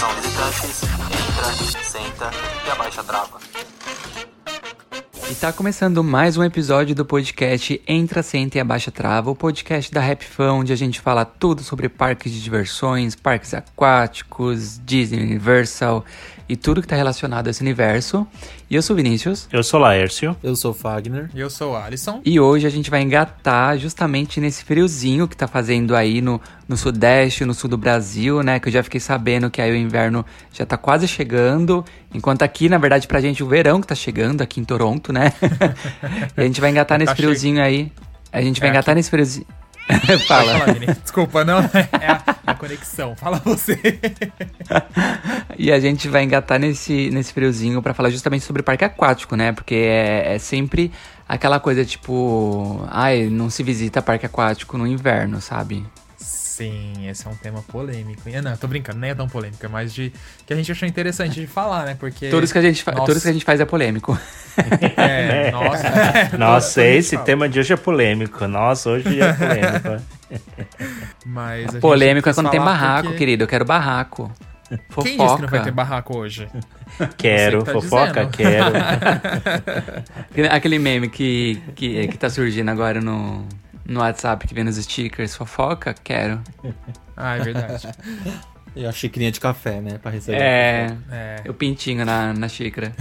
Visitantes, entra, senta e abaixa a trava. E tá começando mais um episódio do podcast Entra, Senta e Abaixa Trava, o podcast da Rap Fun, onde a gente fala tudo sobre parques de diversões, parques aquáticos, Disney, Universal e tudo que tá relacionado a esse universo. E eu sou o Vinícius. Eu sou Laércio. Eu sou o Fagner. E eu sou o Alisson. E hoje a gente vai engatar justamente nesse friozinho que tá fazendo aí no, no sudeste, no sul do Brasil, né? Que eu já fiquei sabendo que aí o inverno já tá quase chegando. Enquanto aqui, na verdade, pra gente o verão que tá chegando aqui em Toronto, né? e a gente vai engatar nesse Tá friozinho aí. A gente vai É, engatar aqui- nesse friozinho. Fala. Vini. Desculpa, não. É a, é a conexão. Fala você. E a gente vai engatar nesse, nesse friozinho pra falar justamente sobre parque aquático, né? Porque é, é sempre aquela coisa tipo. Ai, não se visita parque aquático no inverno, sabe? Sim, esse é um tema polêmico. E, Não, tô brincando, nem é tão polêmico. É mais de. que a gente achou interessante de falar, né? Porque. Tudo que a gente, fa- Nossa. tudo que a gente faz é polêmico. É, nossa. Nossa, Tudo a gente esse fala. tema de hoje é polêmico. Nossa, hoje é polêmico. Mas polêmico é quando tem barraco, porque- querido. Eu quero barraco. Fofoca. Quem disse que não vai ter barraco hoje? Quero, tá fofoca, dizendo. quero. Aquele- Aquele meme que, que, que tá surgindo agora no, no WhatsApp que vem nos stickers. Fofoca? Quero. Ah, é verdade. E a xicrinha de café, né? Pra receber. É. É. O pintinho na, na xícara.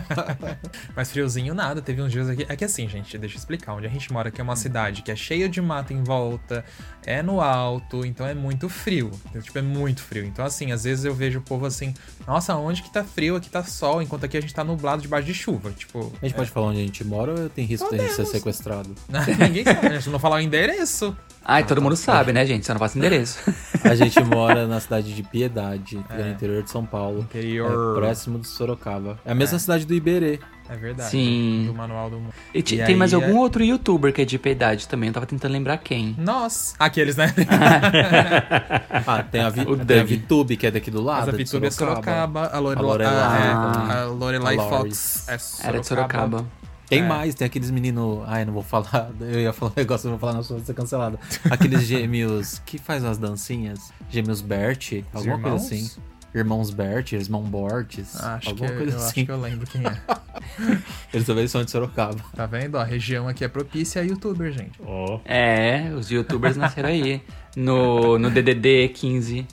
Mas friozinho nada, teve uns dias aqui. É que assim, gente, deixa eu explicar. Onde a gente mora aqui é uma cidade que é cheia de mato em volta, é no alto, então é muito frio. Tipo, é muito frio. Então, assim, às vezes eu vejo o povo assim, nossa, onde que tá frio? Aqui tá sol, enquanto aqui a gente tá nublado debaixo de chuva. Tipo, A gente pode falar onde a gente mora ou tem risco de a gente ser sequestrado? ninguém sabe, né? Se não falar o endereço. Ai, todo mundo sabe, né, gente? Só não passa endereço. A gente mora na cidade de Piedade, é no interior de São Paulo. Interior. É próximo de Sorocaba. É a mesma cidade do Iberê. É verdade. Sim. Do manual do mundo. E, E tem mais aí, algum é- outro youtuber que é de piedade também. Eu tava tentando lembrar quem. Nossa. Aqueles, né? Ah, tem a, Vi, O tem a Doug. Vitube, que é daqui do lado. Mas a de Vitube é Sorocaba, a, Lore... A Lorelai a, também. a Lorelai. Fox é Sorocaba. Era de Sorocaba. Tem É. mais, tem aqueles meninos. Ai, não vou falar. Eu ia falar um negócio, eu vou falar na sua, vou ser cancelado. Aqueles gêmeos que faz as dancinhas. Gêmeos Bert, alguma coisa irmãos? assim. Irmãos Bert, irmão Bortes. Acho que, alguma eu, coisa eu acho assim. que eu lembro quem é. Eles também são de Sorocaba. Tá vendo? A região aqui é propícia a youtuber, gente. Ó, É, os youtubers nasceram aí. No, no DDD 15.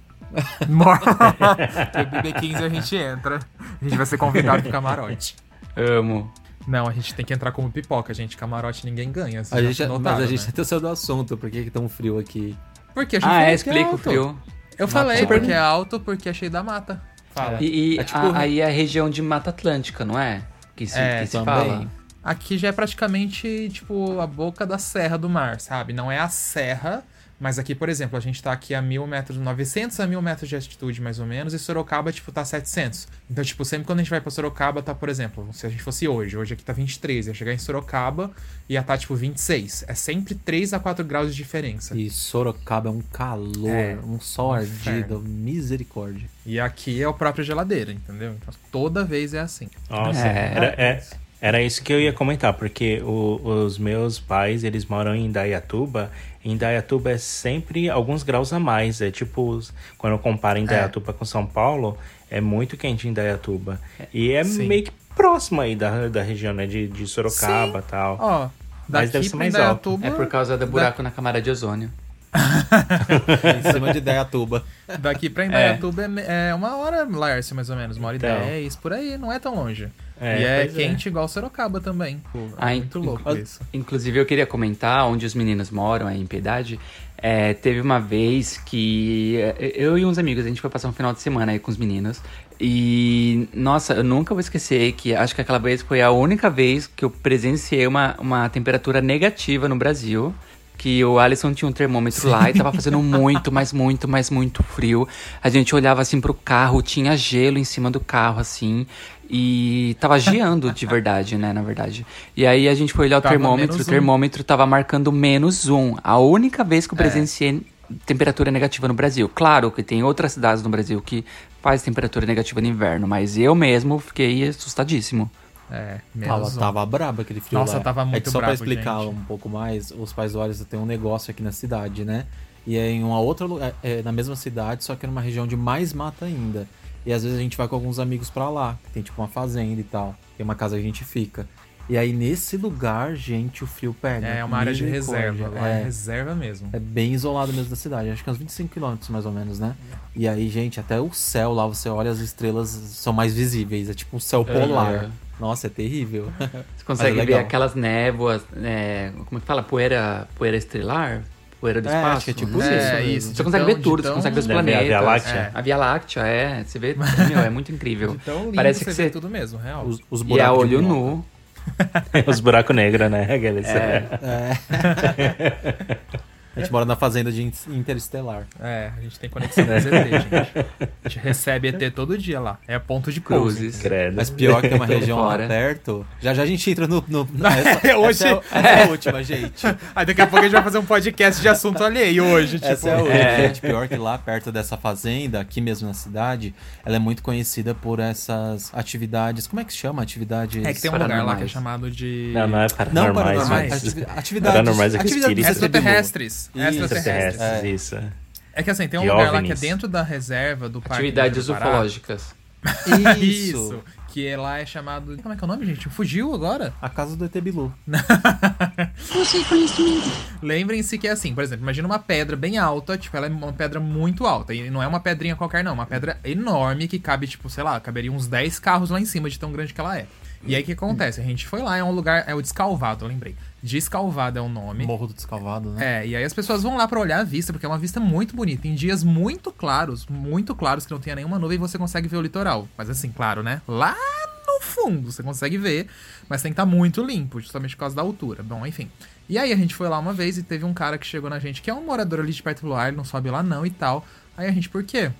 BB15 a gente entra. A gente vai ser convidado pro camarote. Amo. Não, a gente tem que entrar como pipoca, gente. Camarote ninguém ganha. A gente, notaram, mas a gente né? até saiu do assunto, por que que tão frio aqui? Porque a gente Ah, é, que explica o frio. Eu falei Super- porque é alto, porque é cheio da mata. Fala. E, e É tipo- a- aí é a região de Mata Atlântica, não é? Que se, É, que se também. fala. Aqui já é praticamente, tipo, a boca da serra do mar, sabe? Não é a serra, Mas aqui, por exemplo, a gente tá aqui a mil metros, 900 a mil metros de altitude, mais ou menos, e Sorocaba, tipo, tá 700. Então, tipo, sempre quando a gente vai pra Sorocaba, tá, por exemplo, se a gente fosse hoje, hoje aqui tá 23, ia chegar em Sorocaba e ia tá, tipo, 26. É sempre 3 a 4 graus de diferença. E Sorocaba é um calor, É, um sol um ardido, misericórdia. E aqui é o próprio geladeira, entendeu? Então, toda vez é assim. Nossa, É. era, é- era isso que eu ia comentar, porque o- os meus pais, eles moram em Indaiatuba. Em Indaiatuba é sempre alguns graus a mais. É tipo, quando eu comparo Indaiatuba com São Paulo, é muito quente em Indaiatuba. E é Sim. meio que próximo aí da, da região, né? De, de Sorocaba e tal. Ó, Mas deve ser mais Indaiatuba... É por causa do buraco na camada de ozônio. em cima de Dayatuba. Daqui pra Indaiatuba é. é uma hora, Lércio, mais ou menos. Uma hora Então. e dez, por aí. Não é tão longe. É, e é é. quente igual Sorocaba também. Pô, é Ah, muito in- louco isso. Inclusive, eu queria comentar onde os meninos moram, aí em Piedade. É, teve uma vez que é, eu e uns amigos, a gente foi passar um final de semana aí com os meninos. E, nossa, eu nunca vou esquecer que acho que aquela vez foi a única vez que eu presenciei uma, uma temperatura negativa no Brasil. Que o Alisson tinha um termômetro lá e tava fazendo muito, mas muito, mas muito frio. A gente olhava assim pro carro, tinha gelo em cima do carro, assim. E tava geando de verdade, né, na verdade. E aí a gente foi olhar o Tava termômetro, o um. termômetro tava marcando menos um. A única vez que eu presenciei temperatura negativa no Brasil. Claro que tem outras cidades no Brasil que faz temperatura negativa no inverno, mas eu mesmo fiquei assustadíssimo. É, Tava, um. tava brabo aquele frio Nossa, lá. tava É muito que só pra brabo, explicar gente. um pouco mais, os pais do Alisson têm um negócio aqui na cidade, né? E é em uma outra é, é na mesma cidade, só que numa região de mais mata ainda. E às vezes a gente vai com alguns amigos pra lá, que tem tipo uma fazenda e tal. Tem uma casa que a gente fica. E aí nesse lugar, gente, o frio pega. É uma área de reserva. Lá é É, reserva mesmo. é bem isolado mesmo da cidade. Acho que é uns 25 quilômetros mais ou menos, né? E aí, gente, até o céu lá, você olha, as estrelas são mais visíveis. É tipo um céu polar. É. Nossa, é terrível. Você consegue é ver aquelas névoas, é, como é que fala? Poeira, poeira estelar? Poeira do É, espaço? acho que é tipo isso É, mesmo. isso. Você consegue tão- ver tudo, de você tão- consegue ver os ver a planetas. Via Láctea. É. A Via Láctea, é. Você vê, meu, é muito incrível. Tão lindo Parece você que vê você... tudo mesmo, real. Os, os E é buracos de olho minhoca. nu. Os buracos negros, né? Aqueles. A gente mora na fazenda de in- Interestelar. É, a gente tem conexão com os ET, gente. A gente recebe ET todo dia lá. É ponto de. Cruzes. Credo. Mas pior que tem uma região lá perto. Já já a gente entra no. no essa, É hoje. Essa é, essa é a última, gente. Aí daqui a pouco a gente vai fazer um podcast de assunto alheio hoje, tipo. Essa é a última, gente. Pior que lá perto dessa fazenda, aqui mesmo na cidade, ela é muito conhecida por essas atividades. Como é que se chama? Atividades. É que tem um lugar lá que é Paranormais. chamado de. Não, não é Não, paranormais, paranormais. mas... ativi- Atividades. Paranormais é que atividades espírito. Extraterrestres. Extraterrestres, isso. É que assim, tem um De lugar lá que é OVNIs. dentro da reserva do Parque Atividades do ufológicas. Isso. Isso. Que é lá é chamado. Como é que é o nome, gente? Fugiu agora? A casa do ET Bilu. Lembrem-se que é assim, por exemplo, imagina uma pedra bem alta, tipo, ela é uma pedra muito alta. E não é uma pedrinha qualquer, não. Uma pedra enorme que cabe, tipo, sei lá, caberia uns 10 carros lá em cima de tão grande que ela é. E aí o que acontece? A gente foi lá, é um lugar. É o Descalvado, eu lembrei. Descalvado é o nome. Morro do Descalvado, né? É, e aí as pessoas vão lá pra olhar a vista, porque é uma vista muito bonita. Em dias muito claros, muito claros, que não tenha nenhuma nuvem, você consegue ver o litoral. Mas assim, claro, né? Lá no fundo você consegue ver, mas tem que estar muito limpo, justamente por causa da altura. Bom, enfim. E aí a gente foi lá uma vez e teve um cara que chegou na gente, que é um morador ali de perto do ele não sobe lá não e tal. Aí a gente, por quê?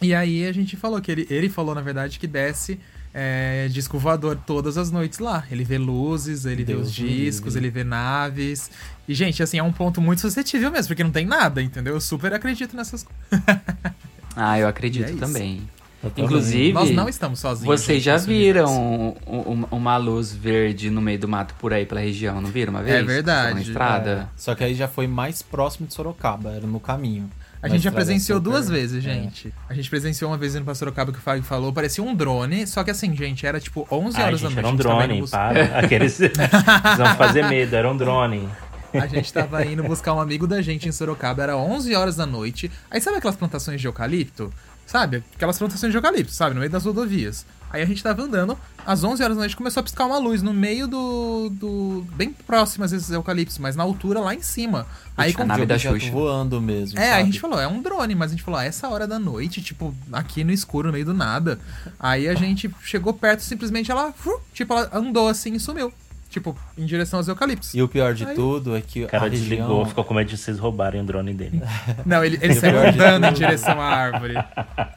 E aí a gente falou que ele, ele falou, na verdade, que desce é, disco voador todas as noites lá. Ele vê luzes, ele vê Deus os me discos, ele vê naves. E, gente, assim, é um ponto muito suscetível mesmo, porque não tem nada, entendeu? Eu super acredito nessas coisas. Ah, eu acredito é também. Eu. Inclusive, Nós não estamos sozinhos. vocês já viram um- um- uma luz verde no meio do mato por aí pela região, não viram uma vez? É verdade, Na estrada? É, Só que aí já foi mais próximo de Sorocaba, era no caminho. A gente já presenciou super- duas vezes, é. gente. A gente presenciou uma vez indo pra Sorocaba que o Fábio falou, parecia um drone, só que assim, gente, era tipo 11 Ai, horas gente, da era um noite. a gente tava drone, para. Aqueles... Vão fazer medo, era um drone. A gente tava indo buscar um amigo da gente em Sorocaba, era 11 horas da noite. Aí sabe aquelas plantações de eucalipto? Sabe? Aquelas plantações de eucalipto, sabe? No meio das rodovias. Aí a gente tava andando, às 11 horas da noite começou a piscar uma luz no meio do. do bem próximo às vezes eucaliptos, mas na altura lá em cima. Aí a com nave da Xuxa. voando mesmo. É, aí a sabe? gente falou, é um drone, mas a gente falou, ah, essa hora da noite, tipo, aqui no escuro, no meio do nada. Aí a gente chegou perto, simplesmente ela, tipo, ela andou assim e sumiu. Tipo, em direção aos eucaliptos. E o pior de Aí- tudo é que O cara a desligou, região... ficou com medo de vocês roubarem o drone dele. Não, ele, ele saiu andando em direção à árvore.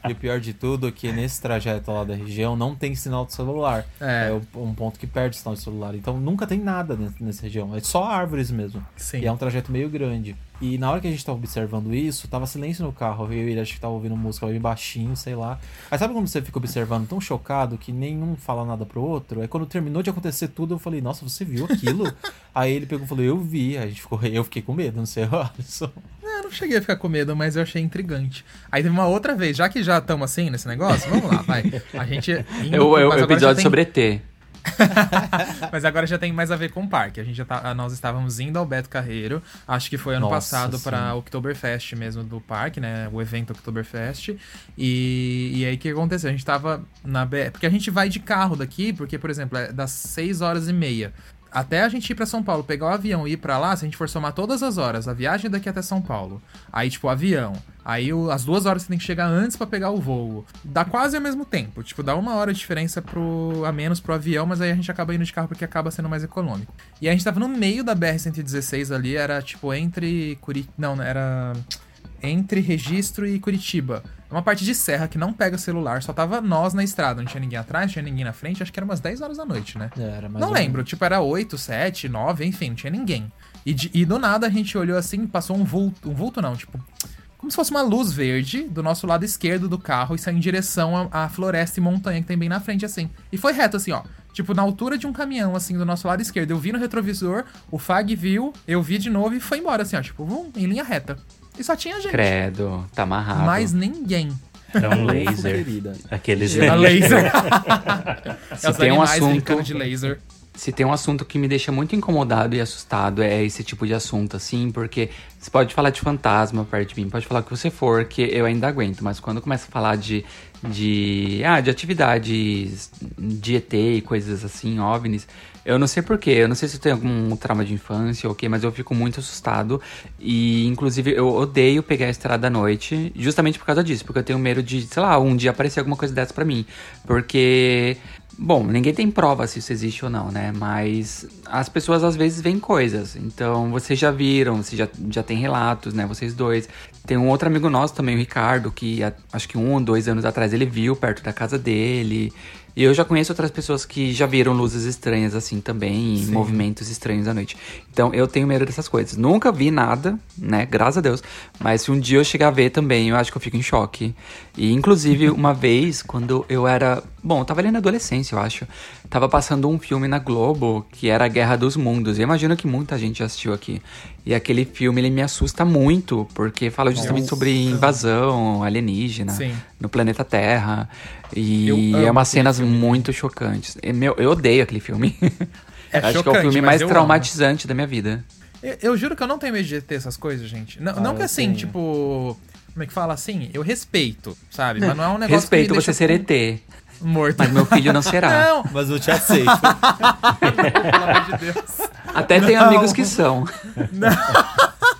E o pior de tudo é que nesse trajeto lá da região não tem sinal de celular. É. um- um ponto que perde sinal de celular. Então nunca tem nada nessa região. É só árvores mesmo. Sim. E é um trajeto meio grande. E na hora que a gente tava observando isso, tava silêncio no carro. Eu e ele acho que tava ouvindo música bem baixinho, sei lá. Aí sabe quando você fica observando tão chocado que nenhum fala nada pro outro? Aí quando terminou de acontecer tudo, eu falei, nossa, você viu aquilo? Aí ele pegou e falou, eu vi. Aí a gente ficou, eu fiquei com medo, não sei, Alisson. Eu não cheguei a ficar com medo, mas eu achei intrigante. Aí teve uma outra vez, já que já estamos assim nesse negócio, vamos lá, vai. A gente. indo- É é mas agora já episódio tem- sobre ET. Mas agora já tem mais a ver com o parque. A gente já tá, nós estávamos indo ao Beto Carreiro. Acho que foi ano Nossa, passado para Oktoberfest mesmo do parque, né? O evento Oktoberfest. E, e aí o que aconteceu? A gente tava na BR. Porque a gente vai de carro daqui, porque, por exemplo, é das 6 horas e meia. Até a gente ir pra São Paulo, pegar o avião e ir pra lá, se a gente for somar todas as horas, a viagem daqui até São Paulo. Aí, tipo, o avião. Aí o- as duas horas você tem que chegar antes pra pegar o voo. Dá quase ao mesmo tempo. Tipo, dá uma hora de diferença pro, a menos pro avião, mas aí a gente acaba indo de carro porque acaba sendo mais econômico. E a gente tava no meio da BR-116 ali, era tipo entre Curi... Não, era entre Registro e Curitiba. É uma parte de serra que não pega celular, só tava nós na estrada, não tinha ninguém atrás, não tinha ninguém na frente, acho que era umas 10 horas da noite, né? Era, mas não lembro, tipo, era 8, 7, 9, enfim, não tinha ninguém. E, de- e do nada a gente olhou assim, passou um vulto, um vulto não, tipo, como se fosse uma luz verde do nosso lado esquerdo do carro e saiu em direção à, à floresta e montanha que tem bem na frente, assim. E foi reto, assim, ó. Tipo, na altura de um caminhão, assim, do nosso lado esquerdo. Eu vi no retrovisor, o Fag viu, eu vi de novo e foi embora, assim, ó. Tipo, vum, em linha reta. E só tinha gente. Credo, tá amarrado. Mais ninguém. É um laser. Aqueles A laser. Se É tem um assunto- de laser. Se tem um assunto que me deixa muito incomodado e assustado é esse tipo de assunto, assim, porque você pode falar de fantasma perto de mim, pode falar o que você for, que eu ainda aguento, mas quando começa a falar de, de, ah, de atividades de ET e coisas assim, OVNIs, eu não sei porquê, eu não sei se eu tenho algum trauma de infância ou o quê, mas eu fico muito assustado. E, inclusive, eu odeio pegar a estrada à noite justamente por causa disso, porque eu tenho medo de, sei lá, um dia aparecer alguma coisa dessa pra mim, porque... Bom, ninguém tem prova se isso existe ou não, né? Mas as pessoas às vezes veem coisas. Então, vocês já viram, vocês já, já tem relatos, né? Vocês dois. Tem um outro amigo nosso também, o Ricardo, que acho que um ou dois anos atrás ele viu perto da casa dele. E eu já conheço outras pessoas que já viram luzes estranhas assim também, e movimentos estranhos à noite. Então eu tenho medo dessas coisas. Nunca vi nada, né? Graças a Deus. Mas se um dia eu chegar a ver também, eu acho que eu fico em choque. E inclusive, uma vez, quando eu era. Bom, eu tava ali na adolescência, eu acho. Tava passando um filme na Globo que era a Guerra dos Mundos. E eu imagino que muita gente já assistiu aqui. E aquele filme ele me assusta muito, porque fala justamente Nossa. sobre invasão alienígena Sim. no planeta Terra. E é umas cenas muito chocantes. Meu, eu odeio aquele filme. É Acho que é o chocante, filme mais traumatizante da minha vida. Eu, eu juro que eu não tenho medo de ter essas coisas, gente. Não, Ah, não que assim, tenho. tipo. Como é que fala assim? Eu respeito, sabe? Mas não é um negócio Respeito que me você ser ET, morto. mas meu filho não será. Não, Mas eu te aceito. pelo amor de Deus. Até tem amigos que são. Não,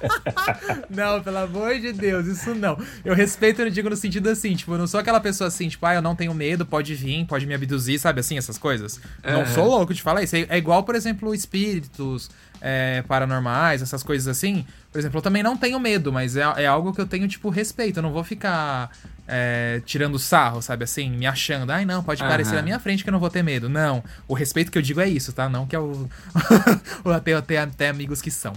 pelo amor de Deus, isso não. Eu respeito, eu digo no sentido assim, tipo, eu não sou aquela pessoa assim, tipo, ah, eu não tenho medo, pode vir, pode me abduzir, sabe assim, essas coisas. Não Aham. sou louco de falar isso. É é igual, por exemplo, espíritos é, paranormais, essas coisas assim. Por exemplo, eu também não tenho medo, mas é, é algo que eu tenho, tipo, respeito. Eu não vou ficar é, tirando sarro, sabe assim, me achando, ai não, pode aparecer Aham. na minha frente que eu não vou ter medo. Não, o respeito que eu digo é isso, tá? Não que eu. eu até, até, até amigos que são.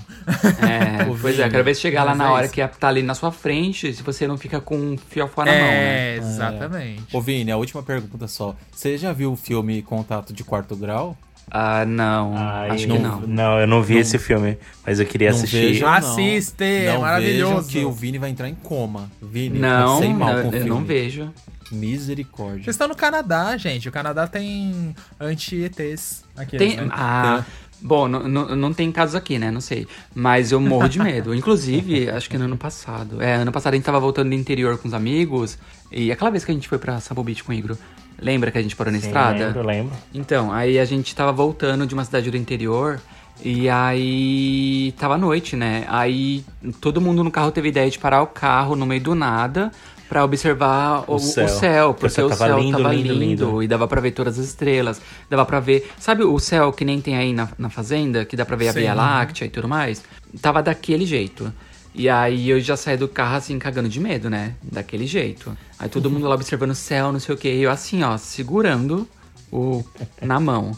É, pois é, quero ver se chegar lá mas na é hora isso. que tá ali na sua frente, se você não fica com um fiofó na mão, né? É, exatamente. Ô, Vini, a última pergunta só. Você já viu o filme Contato de Quarto Grau? Ah, não. Ai, acho que não. Não, eu não vi Não- esse filme, mas eu queria Não assistir. vejo. Assiste, é maravilhoso. vejam que o Vini vai entrar em coma. Vini, Não, passei mal não, eu filme. não vejo. Misericórdia. Vocês estão no Canadá, gente. O Canadá tem anti-ETs. Aqueles, Tem, né? ah, bom, não, não, não tem casos aqui, né? Não sei. Mas eu morro de medo. Inclusive, acho que no ano passado. É, ano passado a gente tava voltando do interior com os amigos. E aquela vez que a gente foi pra Sabo Beach com o Igro. Lembra que a gente parou na Sim, estrada? lembro, lembro. Então, aí a gente tava voltando de uma cidade do interior e aí tava à noite, né? Aí todo mundo no carro teve ideia de parar o carro no meio do nada Pra observar o, o céu. céu, Porque o tava céu lindo, tava lindo, lindo, lindo. e dava pra ver todas as estrelas. Dava pra ver. Sabe o céu que nem tem aí na, na fazenda, que dá pra ver a Sim. Via Láctea e tudo mais? Tava daquele jeito. E aí eu já saí do carro assim, cagando de medo, né? Daquele jeito. Aí todo mundo lá observando o céu, não sei o quê. E eu assim, ó, segurando o na mão.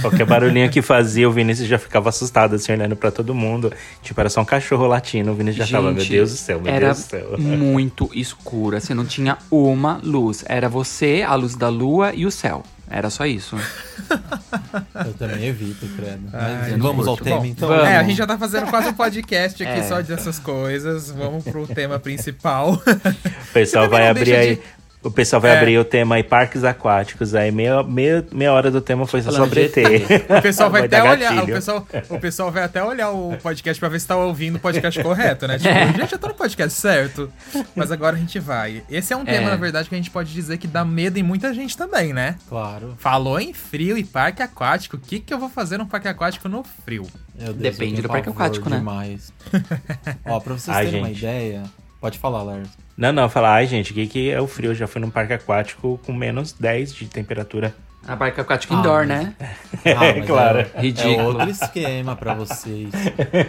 Qualquer barulhinho que fazia, o Vinícius já ficava assustado, assim, olhando pra todo mundo. Tipo, era só um cachorro latindo. O Vinícius já tava, meu Gente, Deus do céu, meu era Deus do céu. muito escuro, assim, não tinha uma luz. Era você, a luz da lua e o céu. Era só isso. Eu também evito, credo. Mas eu não vamos ao tema, Bom, então. vamos. É, a gente já tá fazendo quase um podcast aqui É. só dessas coisas. Vamos pro tema principal. O pessoal vai abrir aí. de- O pessoal vai É. abrir o tema aí, parques aquáticos. Aí meia, meia, meia hora do tema foi só sobre ET. O pessoal vai, até dar olhar, o pessoal, o pessoal vai até olhar o podcast pra ver se tá ouvindo o podcast correto, né? Tipo, gente, eu tô no podcast certo. Mas agora a gente vai. Esse é um tema, É. na verdade, que a gente pode dizer que dá medo em muita gente também, né? Claro. Falou em frio e parque aquático. O que, que eu vou fazer num parque aquático no frio? Deus, Depende do parque aquático, né? demais. Ó, pra vocês Ai, terem uma gente. ideia, pode falar, Lars. Não, não, falar, ai gente, o que, que é o frio? Eu já fui num parque aquático com menos 10 de temperatura. A barca aquática Ah, indoor, mas- né? Ah, mas claro. É, Ridículo. é outro esquema pra vocês.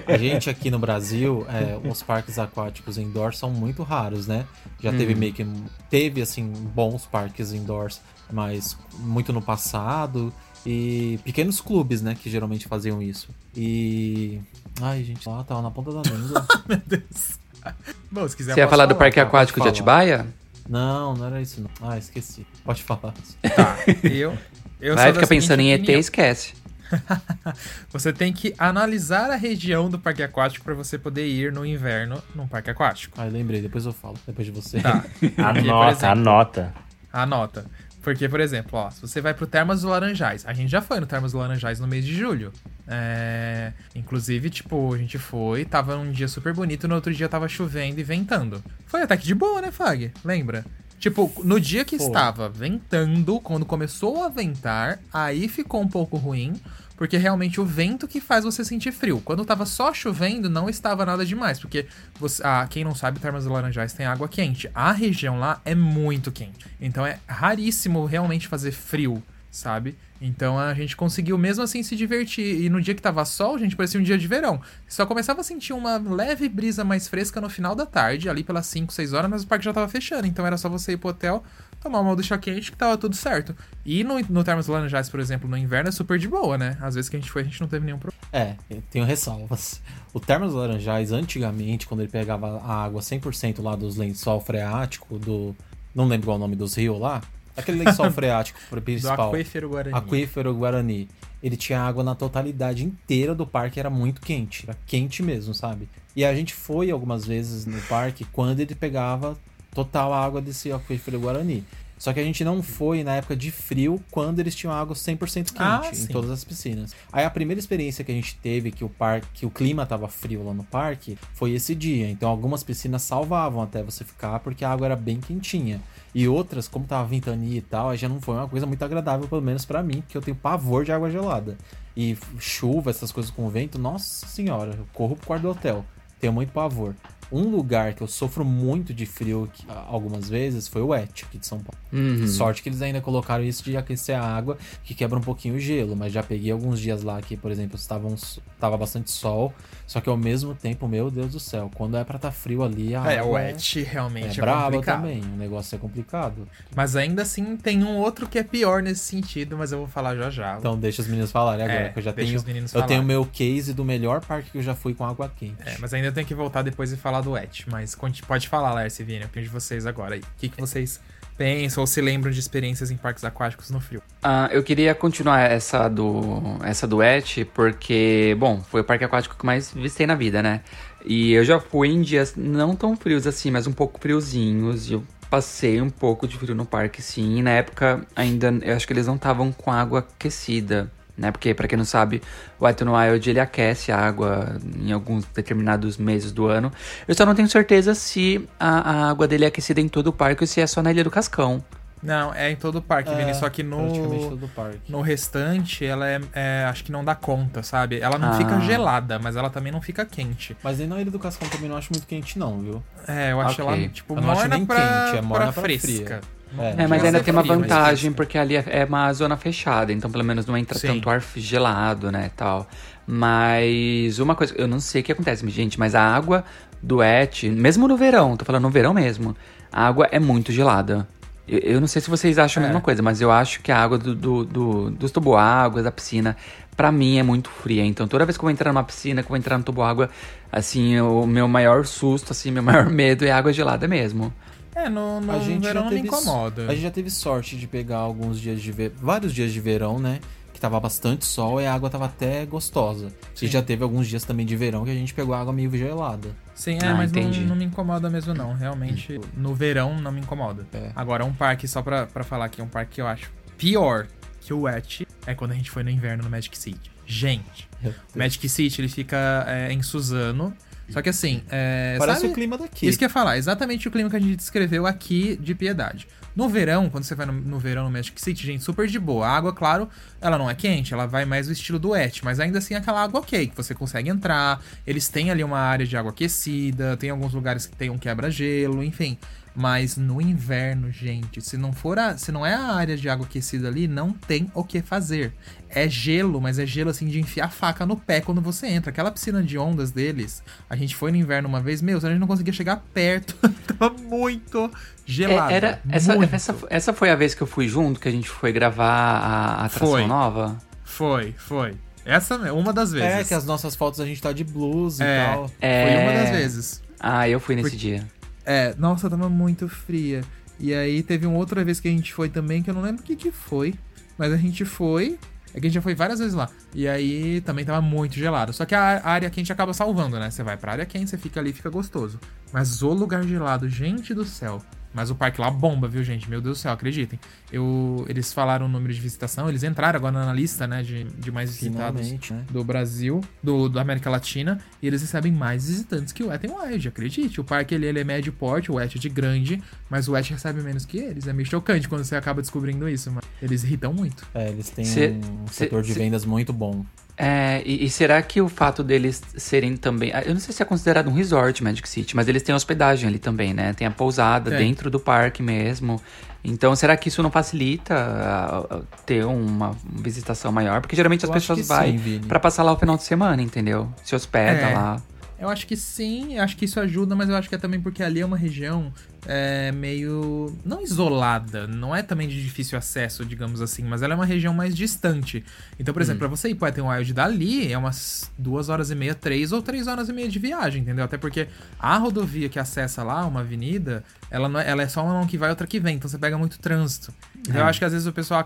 A gente aqui no Brasil, é, os parques aquáticos indoor são muito raros, né? Já teve meio que. Teve, assim, bons parques indoors, mas muito no passado. E pequenos clubes, né? Que geralmente faziam isso. E. Ai, gente, lá tava na ponta da língua. Meu Deus. Bom, se quiser Você ia posso falar do falar, parque tá? aquático de falar. Atibaia? Não, não era isso, não. Ah, esqueci. Pode falar. Tá, eu... eu Vai ficar pensando em ET, opinião. esquece. Você tem que analisar a região do parque aquático pra você poder ir no inverno num parque aquático. Ah, lembrei, depois eu falo. Depois de você. Tá. Porque, Anota, exemplo, anota. Anota. Porque, por exemplo, ó, se você vai pro Termas do Laranjais, a gente já foi no Termas do Laranjais no mês de julho. É, Inclusive, tipo, a gente foi, tava um dia super bonito, no outro dia tava chovendo e ventando. Foi até que de boa, né, Fag? Lembra? Tipo, no dia que Foi. estava ventando, quando começou a ventar, aí ficou um pouco ruim, porque realmente o vento que faz você sentir frio. Quando tava só chovendo, não estava nada demais, porque você, ah, quem não sabe, Termas Laranjais tem água quente. A região lá é muito quente. Então é raríssimo realmente fazer frio, sabe? Então a gente conseguiu mesmo assim se divertir. E no dia que tava sol, gente, parecia um dia de verão. Só começava a sentir uma leve brisa mais fresca no final da tarde, ali pelas 5, 6 horas, mas o parque já tava fechando. Então era só você ir pro hotel, tomar uma ducha quente que tava tudo certo. E no, no Termas do Laranjais, por exemplo, no inverno é super de boa, né? Às vezes que a gente foi, a gente não teve nenhum problema. É, eu tenho ressalvas. O Termas Laranjais, antigamente, quando ele pegava a água 100% lá dos lençol freático, do. Não lembro qual é o nome dos rios lá. Aquele lençol freático Do principal. Aquífero Guarani. Aquífero Guarani. Ele tinha água na totalidade inteira do parque, era muito quente. Era quente mesmo, sabe? E a gente foi algumas vezes no parque quando ele pegava total a água desse Aquífero Guarani. Só que a gente não foi na época de frio, quando eles tinham água 100% quente Ah, em todas as piscinas. Aí a primeira experiência que a gente teve que o parque, que o clima tava frio lá no parque, foi esse dia. Então algumas piscinas salvavam até você ficar porque a água era bem quentinha. E outras, como tava ventania e tal, aí já não foi uma coisa muito agradável, pelo menos pra mim, porque eu tenho pavor de água gelada. E chuva, essas coisas com vento, nossa senhora, eu corro pro quarto do hotel. Tenho muito pavor. Um lugar que eu sofro muito de frio que- algumas vezes foi o Et, aqui de São Paulo. Uhum. Sorte que eles ainda colocaram isso de aquecer a água, que quebra um pouquinho o gelo. Mas já peguei alguns dias lá que, por exemplo, estava, um, estava bastante sol. Só que ao mesmo tempo, meu Deus do céu, quando é pra estar frio ali, a É, o água é, Et realmente é é, braba também. O negócio é complicado. Mas ainda assim tem um outro que é pior nesse sentido, mas eu vou falar já já. Então deixa os meninos falarem agora, É, que eu já deixa tenho. os meninos eu tenho falarem. meu case do melhor parque que eu já fui com água quente. É, mas ainda tem que voltar depois e falar do Et. Mas pode falar, Lércio e Vini, eu de vocês agora aí. O que, que vocês pensam ou se lembram de experiências em parques aquáticos no frio? Ah, eu queria continuar essa do essa do Et, porque, bom, foi o parque aquático que mais visitei na vida, né? E eu já fui em dias não tão frios assim, mas um pouco friozinhos. E eu passei um pouco de frio no parque, sim. E na época ainda, eu acho que eles não estavam com água aquecida, né? Porque, pra quem não sabe, o n Wild ele aquece a água em alguns determinados meses do ano. Eu só não tenho certeza se a, a água dele é aquecida em todo o parque ou se é só na Ilha do Cascão. Não, é em todo o parque, É, Vini, só que no, todo o parque. no restante ela é, é- Acho que não dá conta, sabe? Ela não Ah. fica gelada, mas ela também não fica quente. Mas aí na Ilha do Cascão também não acho muito quente, não, viu? É, eu acho Ok. ela, tipo, Eu não acho morna nem pra, quente, é morna pra pra fresca. fria. É, É, mas a ainda tem uma vantagem, fresca. porque ali é é uma zona fechada, então pelo menos não entra Sim. tanto ar gelado, né, tal. Mas uma coisa, eu não sei o que acontece, gente, mas a água do Et, mesmo no verão, tô falando no verão mesmo, a água é muito gelada. Eu, eu não sei se vocês acham a É. mesma coisa, mas eu acho que a água do, do, do, dos tubo-águas, da piscina, pra mim é muito fria. Então toda vez que eu vou entrar numa piscina, que eu vou entrar no tubo-água, assim, o meu maior susto, assim, meu maior medo é água gelada mesmo. É, no, no a gente verão já não me teve, incomoda. A gente já teve sorte de pegar alguns dias de ver, vários dias de verão, né? Que tava bastante sol e a água tava até gostosa. Sim. E já teve alguns dias também de verão que a gente pegou água meio gelada. Sim, é, Ah, mas não, não me incomoda mesmo não. Realmente, no verão não me incomoda. É. Agora, um parque, só pra, pra falar aqui, um parque que eu acho pior que o Wet é quando a gente foi no inverno no Magic City. Gente, o Magic City, ele fica é, em Suzano. Só que assim, é, Parece sabe- o clima daqui. Isso que eu ia falar, exatamente o clima que a gente descreveu aqui de Piedade. No verão, quando você vai no, no verão no Magic City, gente, super de boa. A água, claro, ela não é quente, ela vai mais o estilo do Et, mas ainda assim é aquela água ok, que você consegue entrar. Eles têm ali uma área de água aquecida, tem alguns lugares que tem um quebra-gelo, enfim. Mas no inverno, gente, se não for a, se não é a área de água aquecida ali, não tem o que fazer. É gelo, mas é gelo assim de enfiar a faca no pé quando você entra. Aquela piscina de ondas deles, a gente foi no inverno uma vez, meu, a gente não conseguia chegar perto. Tava muito gelado. É, era, essa, muito. essa, essa foi a vez que eu fui junto, que a gente foi gravar a, a atração Foi. nova? Foi, foi. Essa é uma das vezes. É, que as nossas fotos a gente tá de blues É. e tal. É... Foi uma das vezes. Ah, eu fui nesse Por- dia. É, nossa, tava muito fria. E aí teve uma outra vez que a gente foi também, que eu não lembro o que que foi. Mas a gente foi. É que a gente já foi várias vezes lá. E aí também tava muito gelado. Só que a área quente acaba salvando, né? Você vai pra área quente, você fica ali fica gostoso. Mas o lugar gelado, gente do céu. Mas o parque lá bomba, viu, gente? Meu Deus do céu, acreditem. Eu, eles falaram o número de visitação, eles entraram agora na lista, né, de, de mais visitados né? do Brasil, do, da América Latina, e eles recebem mais visitantes que o Wet n Wild, acredite. O parque ele, ele é médio porte, o Wet é de grande, mas o Wet recebe menos que eles. É meio chocante quando você acaba descobrindo isso, mas eles irritam muito. É, eles têm Cê- um cê- setor de cê- vendas muito bom. É, e, e será que o fato deles serem também. ah, Eu não sei se é considerado um resort Magic City, mas eles têm hospedagem ali também, né? Tem a pousada Tem. dentro do parque mesmo. Então, será que isso não facilita ah, ah, ter uma visitação maior? Porque geralmente as Eu acho pessoas vão pra passar lá o final de semana, entendeu? Se hospeda É. lá. Eu acho que sim, eu acho que isso ajuda, mas eu acho que é também porque ali é uma região é, meio. não isolada, não é também de difícil acesso, digamos assim, mas ela é uma região mais distante. Então, por exemplo, pra você ir pro Wet n Wild dali, é umas duas horas e meia, três ou três horas e meia de viagem, entendeu? Até porque a rodovia que acessa lá, uma avenida, ela, não é, ela é só uma mão que vai e outra que vem, então você pega muito trânsito. Então, eu acho que às vezes o pessoal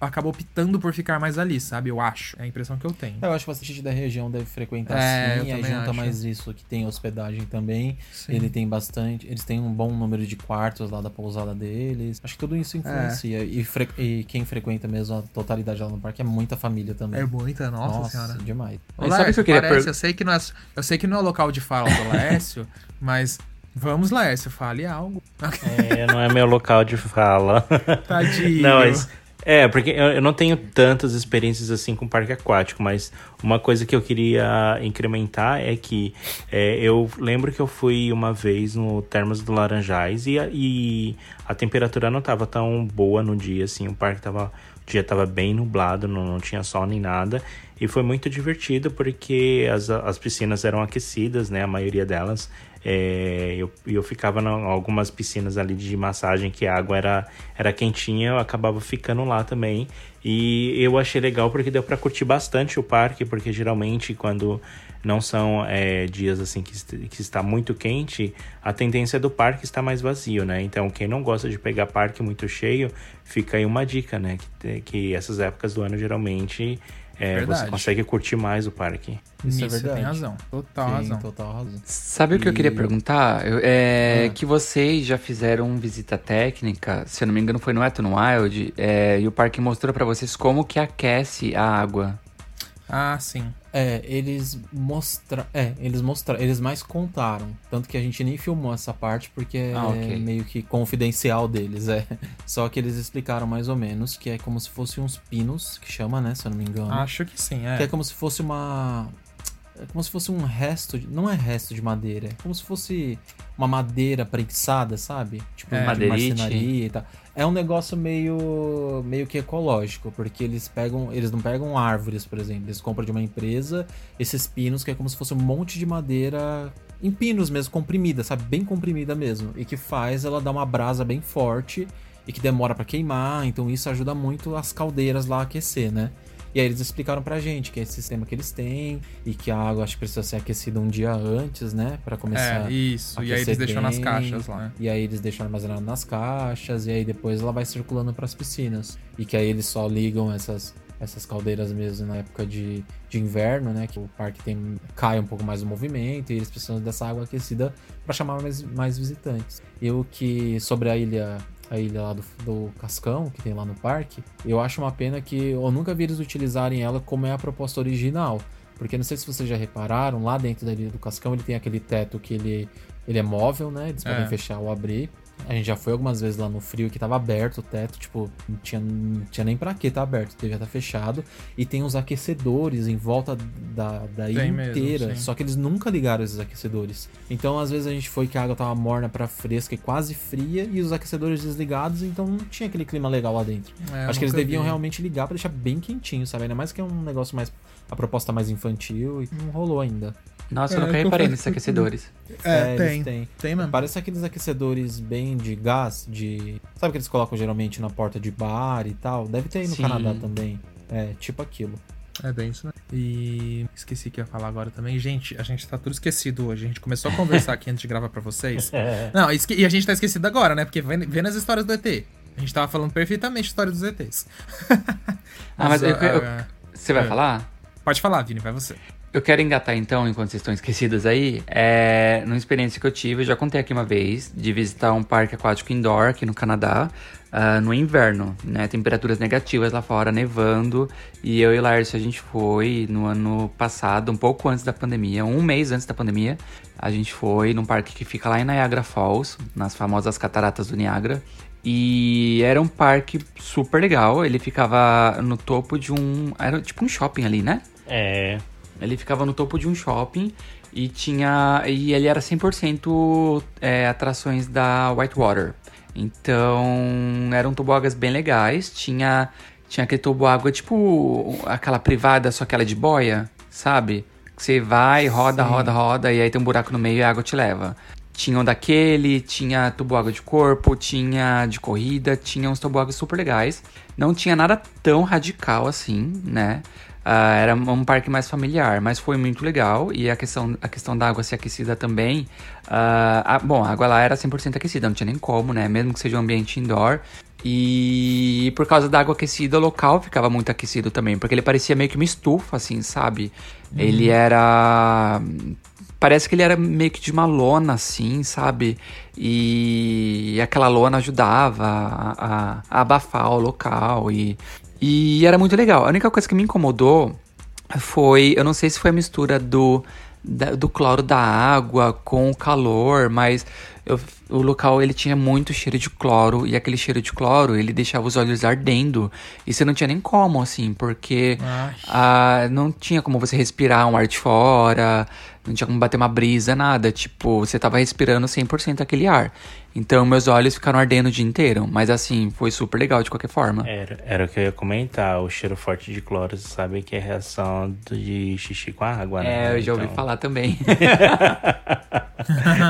acaba, optando por ficar mais ali, sabe? Eu acho. É a impressão que eu tenho. Eu acho que bastante gente da região deve frequentar É, sim, aí junta acho. mais isso que tem hospedagem também. Sim. Ele tem bastante, eles têm um bom número de quartos lá da pousada deles. Acho que tudo isso influencia. E, fre- e quem frequenta mesmo a totalidade lá no parque é muita família também. É muita, nossa, Nossa, senhora. demais. Ô, Mas sabe o que Laércio, eu queria parece, per- eu sei que não é, eu sei que não é o local de fala do Laércio, mas vamos, Laércio, fale algo. É, não é meu local de fala. Tadinho. Não, mas. É, porque eu, não tenho tantas experiências assim com parque aquático, mas uma coisa que eu queria incrementar é que é, eu lembro que eu fui uma vez no Termas do Laranjais e a, e a temperatura não tava tão boa no dia, assim, o parque tava. O dia tava bem nublado, não, não tinha sol nem nada. E foi muito divertido porque as, as piscinas eram aquecidas, né? A maioria delas. É, eu, eu ficava em algumas piscinas ali de massagem que a água era, era quentinha, eu acabava ficando lá também. E eu achei legal porque deu para curtir bastante o parque, porque geralmente quando não são é, dias assim que, que está muito quente, a tendência do parque está mais vazio, né? Então quem não gosta de pegar parque muito cheio, fica aí uma dica, né? Que, que essas épocas do ano geralmente é, você consegue curtir mais o parque. Isso é Nisso verdade. tem razão. Total Sim, razão. total razão. Sabe o que eu queria E- perguntar? Eu- é Ah. que vocês já fizeram visita técnica, se eu não me engano foi no Wet n Wild, é, e o parque mostrou pra vocês como que aquece a água. Ah, sim. É, eles mostra, é, eles mostraram, eles mais contaram, tanto que a gente nem filmou essa parte porque Ah, ok. é meio que confidencial deles, é. Só que eles explicaram mais ou menos que é como se fosse uns pinos, que chama, né, se eu não me engano. Acho que sim, é. Que é como se fosse uma. É como se fosse um resto. De, não é resto de madeira. É como se fosse uma madeira prensada, sabe? Tipo, É. marcenaria e tal. É um negócio meio. meio que ecológico, porque eles pegam. Eles não pegam árvores, por exemplo. Eles compram de uma empresa esses pinos, que é como se fosse um monte de madeira. Em pinos mesmo, comprimida, sabe? Bem comprimida mesmo. E que faz ela dar uma brasa bem forte e que demora pra queimar. Então isso ajuda muito as caldeiras lá a aquecer, né? E aí eles explicaram pra gente que é esse sistema que eles têm e que a água acho que precisa ser aquecida um dia antes, né? Pra começar. É, isso. a E aí eles aquecer deixam nas bem. caixas lá. né? E aí eles deixam armazenado nas caixas e aí depois ela vai circulando pras piscinas. E que aí eles só ligam essas essas caldeiras mesmo na época de, de inverno, né? Que o parque tem cai um pouco mais o movimento e eles precisam dessa água aquecida pra chamar mais, mais visitantes. Eu que sobre a ilha a ilha lá do, do Cascão, que tem lá no parque, eu acho uma pena que eu nunca vi eles utilizarem ela como é a proposta original. Porque não sei se vocês já repararam, lá dentro da ilha do Cascão ele tem aquele teto que ele, ele é móvel, né? Eles podem É. fechar ou abrir. A gente já foi algumas vezes lá no frio que tava aberto o teto, tipo, não tinha, não tinha nem pra que tá aberto, devia estar fechado. E tem uns aquecedores em volta da, da ilha mesmo, inteira, sim. só que eles nunca ligaram esses aquecedores. Então, às vezes a gente foi que a água tava morna pra fresca e quase fria e os aquecedores desligados, então não tinha aquele clima legal lá dentro. É, Acho que eles deviam vi. realmente ligar pra deixar bem quentinho, sabe? Ainda mais que é um negócio mais. A proposta mais infantil e não rolou ainda. Nossa, eu É, nunca eu reparei confesso nesses que- aquecedores. É, eles tem. têm. Tem mesmo. Parece aqueles aquecedores bem de gás, de. Sabe que eles colocam geralmente na porta de bar e tal? Deve ter aí no Sim. Canadá também. É, tipo aquilo. É bem isso, né? E esqueci o que eu ia falar agora também. Gente, a gente tá tudo esquecido hoje. A gente começou a conversar aqui antes de gravar pra vocês. Não, esque- e a gente tá esquecido agora, né? Porque vendo, as histórias do ET. A gente tava falando perfeitamente a história dos ETs. Ah, mas eu- eu- ah, Você vai É. falar? Pode falar, Vini, vai você. Eu quero engatar então, enquanto vocês estão esquecidos aí, é, numa experiência que eu tive, eu já contei aqui uma vez, de visitar um parque aquático indoor aqui no Canadá, ah, no inverno, né? Temperaturas negativas lá fora, nevando. E eu e Lárcio, a gente foi no ano passado, um pouco antes da pandemia, um mês antes da pandemia. A gente foi num parque que fica lá em Niagara Falls, nas famosas cataratas do Niagara. E era um parque super legal, ele ficava no topo de um. Era tipo um shopping ali, né? É. Ele ficava no topo de um shopping e tinha. E ele era 100% é, atrações da Whitewater. Então eram toboáguas bem legais. Tinha, tinha aquele toboágua tipo aquela privada, só aquela de boia, sabe? Que você vai, roda, roda, roda, e aí tem um buraco no meio e a água te leva. Tinha um daquele, tinha toboágua de corpo, tinha de corrida, tinha uns toboáguas super legais. Não tinha nada tão radical assim, né? Ah, era um parque mais familiar, mas foi muito legal. E a questão, a questão da água ser aquecida também. ah, a- bom, a água lá era 100% aquecida, não tinha nem como, né? Mesmo que seja um ambiente indoor. E por causa da água aquecida, o local ficava muito aquecido também, porque ele parecia meio que uma estufa, assim, sabe? Ele era. Parece que ele era meio que de uma lona, assim, sabe? E aquela lona ajudava a, a- a abafar o local. E, e era muito legal. A única coisa que me incomodou foi. Eu não sei se foi a mistura do, do cloro da água com o calor, mas eu- o local ele tinha muito cheiro de cloro. E aquele cheiro de cloro ele deixava os olhos ardendo. E você não tinha nem como, assim, porque. Ah, não tinha como você respirar um ar de fora, não tinha como bater uma brisa, nada. Tipo, você tava respirando 100% aquele ar. Então, meus olhos ficaram ardendo o dia inteiro. Mas, assim, foi super legal de qualquer forma. Era, era o que eu ia comentar. O cheiro forte de cloro, você sabe que é reação de xixi com água, né? É, eu já ouvi Então- falar também.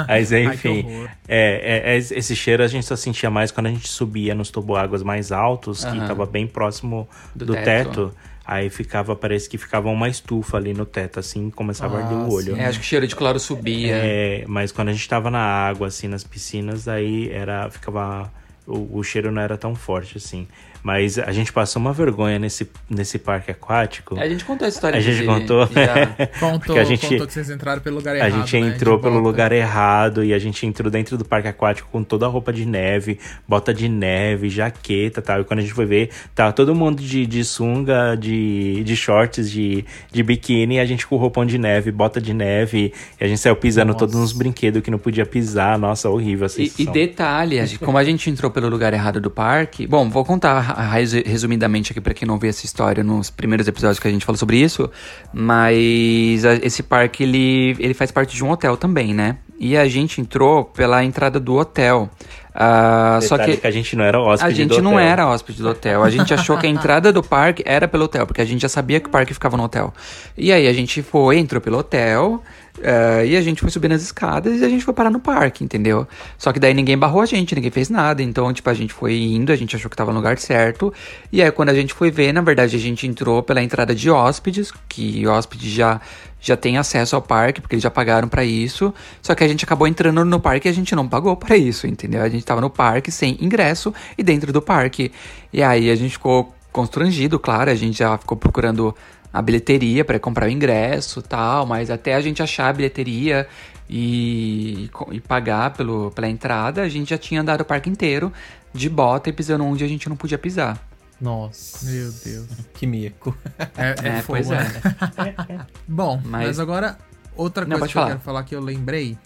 Mas Ai, enfim, horror. é, é, é, esse cheiro a gente só sentia mais quando a gente subia nos toboáguas mais altos, que Aham. tava bem próximo Do do, teto. teto. Aí ficava, parece que ficava uma estufa ali no teto, assim, começava a arder Ah, o olho. é, acho que o cheiro de cloro subia. É, mas quando a gente tava na água, assim, nas piscinas, aí era, ficava. O, o cheiro não era tão forte, assim. Mas a gente passou uma vergonha nesse, nesse parque aquático. A gente contou a história A gente de- contou. já. Contou, Porque a gente, contou que vocês entraram pelo lugar a errado. gente né, entrou de pelo volta. lugar errado e a gente entrou dentro do parque aquático com toda a roupa de neve, bota de neve, jaqueta e tal. E quando a gente foi ver, tava todo mundo de, de sunga, de, de shorts, de, de biquíni, e a gente com roupão de neve, bota de neve, e a gente saiu pisando Nossa. todos nos brinquedos que não podia pisar. Nossa, horrível essa E, e detalhe, a gente- como a gente entrou pelo lugar errado do parque. Bom, vou contar resumidamente aqui pra quem não viu essa história nos primeiros episódios que a gente falou sobre isso. Mas esse parque ele, ele faz parte de um hotel também, né? E a gente entrou pela entrada do hotel. Ah, só Detalhe que a gente não era hóspede a gente não hotel. era hóspede do hotel. A gente achou que a entrada do parque era pelo hotel, porque a gente já sabia que o parque ficava no hotel. E aí a gente foi, entrou pelo hotel, eh, e a gente foi subindo as escadas e a gente foi parar no parque, entendeu? Só que daí ninguém barrou a gente, ninguém fez nada. Então, tipo, a gente foi indo, a gente achou que tava no lugar certo. E aí quando a gente foi ver, na verdade, a gente entrou pela entrada de hóspedes, que hóspede já já tem acesso ao parque, porque eles já pagaram pra isso. Só que a gente acabou entrando no parque e a gente não pagou pra isso, entendeu? A gente tava no parque sem ingresso e dentro do parque. E aí a gente ficou constrangido, claro, a gente já ficou procurando a bilheteria pra comprar o ingresso, tal, mas até a gente achar a bilheteria e, e pagar pelo, pela entrada, a gente já tinha andado o parque inteiro de bota e pisando onde a gente não podia pisar. Nossa. Meu Deus. Que mico. É, é, É, fogo, pois é. né? Bom, mas... Mas- agora, outra Não, coisa pode que eu falar. quero falar que eu lembrei.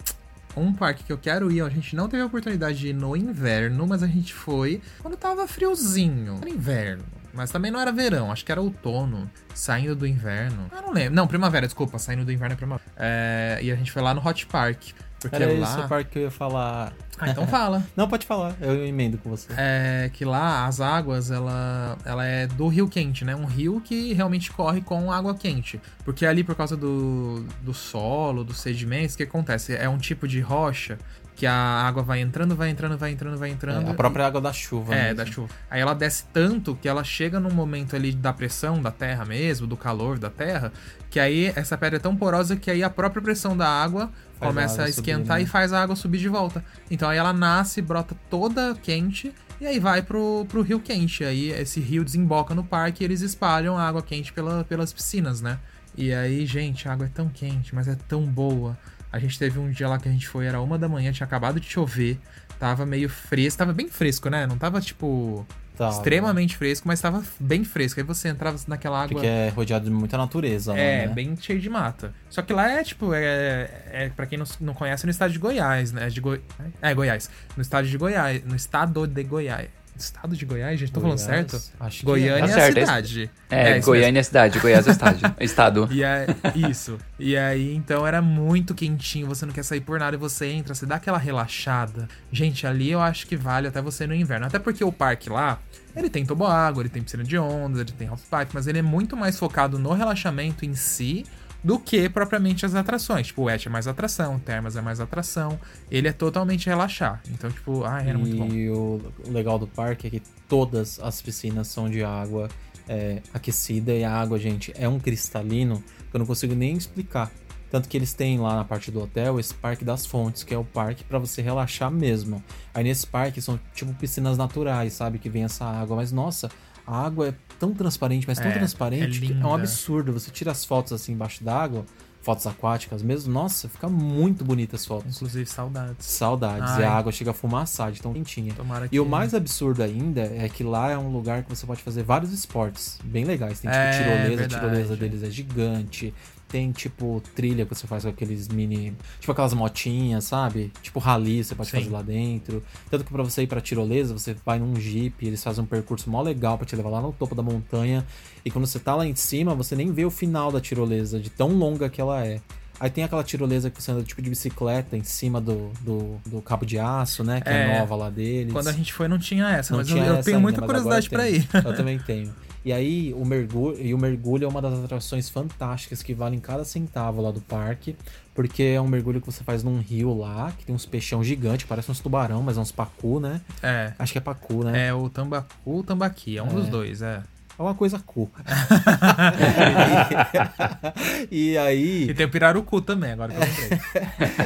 Um parque que eu quero ir, a gente não teve a oportunidade de ir no inverno, mas a gente foi quando tava friozinho. Era inverno. Mas também não era verão, acho que era outono, saindo do inverno. Eu não lembro. Não, primavera, desculpa, saindo do inverno é primavera. É, e a gente foi lá no Hot Park. Porque Era lá. esse parque que eu ia falar. Ah, então fala. Não, pode falar. Eu emendo com você. É que lá as águas, ela, ela é do rio quente, né? Um rio que realmente corre com água quente. Porque ali, por causa do, do solo, dos sedimentos, o que acontece? É um tipo de rocha que a água vai entrando, vai entrando, vai entrando, vai entrando. É, a própria água da chuva. É, mesmo. da chuva. Aí ela desce tanto que ela chega num momento ali da pressão da terra mesmo, do calor da terra, que aí essa pedra é tão porosa que aí a própria pressão da água Faz a começa água a esquentar subir, né? e faz a água subir de volta. Então aí ela nasce, brota toda quente e aí vai pro, pro rio quente. Aí esse rio desemboca no parque e eles espalham a água quente pela, pelas piscinas, né? E aí, gente, a água é tão quente, mas é tão boa. A gente teve um dia lá que a gente foi, era uma da manhã, tinha acabado de chover. Tava meio fresco, tava bem fresco, né? Não tava, tipo, Tava. extremamente fresco, mas tava bem fresco. Aí você entrava naquela água. Porque é rodeado de muita natureza. lá, É, né? bem cheio de mata. Só que lá é, tipo, é, é pra quem não, não conhece, é no estado de Goiás, né? De Goi... É, Goiás. No estado de Goiás. No estado de Goiás. Estado de Goiás, gente? Tô falando Goiás? certo? Acho que Goiânia Tá é, a certo, é- cidade. É, isso Goiânia é cidade, Goiás é estádio, estado. e é isso. E aí, então, era muito quentinho, você não quer sair por nada e você entra, você dá aquela relaxada. Gente, ali eu acho que vale até você no inverno. Até porque o parque lá, ele tem toboágua, ele tem piscina de ondas, ele tem park, mas ele é muito mais focado no relaxamento em si do que propriamente as atrações. Tipo, o Et é mais atração, o Termas é mais atração. Ele é totalmente relaxar. Então, tipo, ai, era muito bom. E o legal do parque é que todas as piscinas são de água é, aquecida e a água, gente, é um cristalino que eu não consigo nem explicar. Tanto que eles têm lá na parte do hotel esse parque das fontes, que é o parque pra você relaxar mesmo. Aí nesse parque são tipo piscinas naturais, sabe? Que vem essa água. Mas nossa, a água é tão transparente, mas tão É, transparente é que é um absurdo. Você tira as fotos assim embaixo d'água, fotos aquáticas mesmo, nossa, fica muito bonita as fotos. Inclusive, saudades. Saudades. Ai. E a água chega a fumaçar de tão quentinha. Tomara que... E o mais absurdo ainda é que lá é um lugar que você pode fazer vários esportes bem legais. Tem tipo É, tirolesa, verdade. a tirolesa deles é gigante. Tem tipo trilha que você faz com aqueles mini. Tipo aquelas motinhas, sabe? Tipo rally, você pode Sim. fazer lá dentro. Tanto que pra você ir pra tirolesa, você vai num jeep, eles fazem um percurso mó legal pra te levar lá no topo da montanha. E quando você tá lá em cima, você nem vê o final da tirolesa, de tão longa que ela é. Aí tem aquela tirolesa que você anda tipo de bicicleta em cima do, do, do cabo de aço, né? Que é, É. nova lá deles. Quando a gente foi, não tinha essa, Não mas eu, tinha eu essa tenho ainda, muita curiosidade pra ir. Eu também tenho. E aí, o mergulho, e o mergulho é uma das atrações fantásticas que valem cada centavo lá do parque, porque é um mergulho que você faz num rio lá, que tem uns peixão gigante, parece uns tubarão, mas é uns pacu, né? É. Acho que é pacu, né? É o tambacu ou o tambaqui, é um dos dois, é. É uma coisa cool. e aí. E tem o pirarucu também, agora que eu lembrei.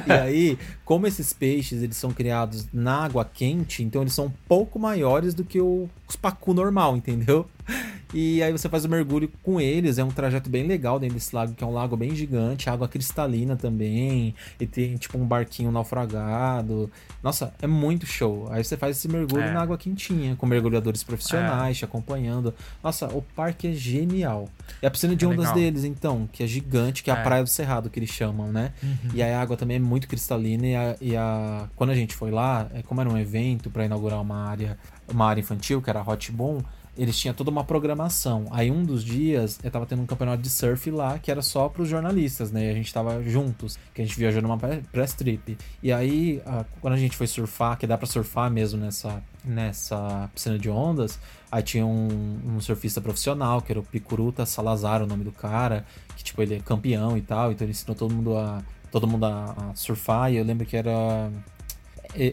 e aí, como esses peixes eles são criados na água quente, então eles são um pouco maiores do que o, os pacu normal, entendeu? E aí você faz o mergulho com eles, é um trajeto bem legal dentro desse lago, que é um lago bem gigante, água cristalina também, e tem tipo um barquinho naufragado. Nossa, é muito show. Aí você faz esse mergulho É. na água quentinha, com mergulhadores profissionais te acompanhando. Nossa, o parque é genial. E a piscina de É ondas legal. deles, então, que é gigante, que é a É. Praia do Cerrado, que eles chamam, né? E aí a água também é muito cristalina e a, e a- quando a gente foi lá, é, como era um evento para inaugurar uma área, uma área infantil, que era Hot Boom, eles tinham toda uma programação. Aí um dos dias, eu tava tendo um campeonato de surf lá, que era só pros jornalistas, né? E a gente tava juntos, que a gente viajou numa pre- press trip. E aí, quando a gente foi surfar, que dá pra surfar mesmo nessa, nessa piscina de ondas, aí tinha um, um surfista profissional, que era o Picuruta Salazar, o nome do cara, que tipo, ele é campeão e tal, então ele ensinou todo mundo a todo mundo a, surfar, e eu lembro que era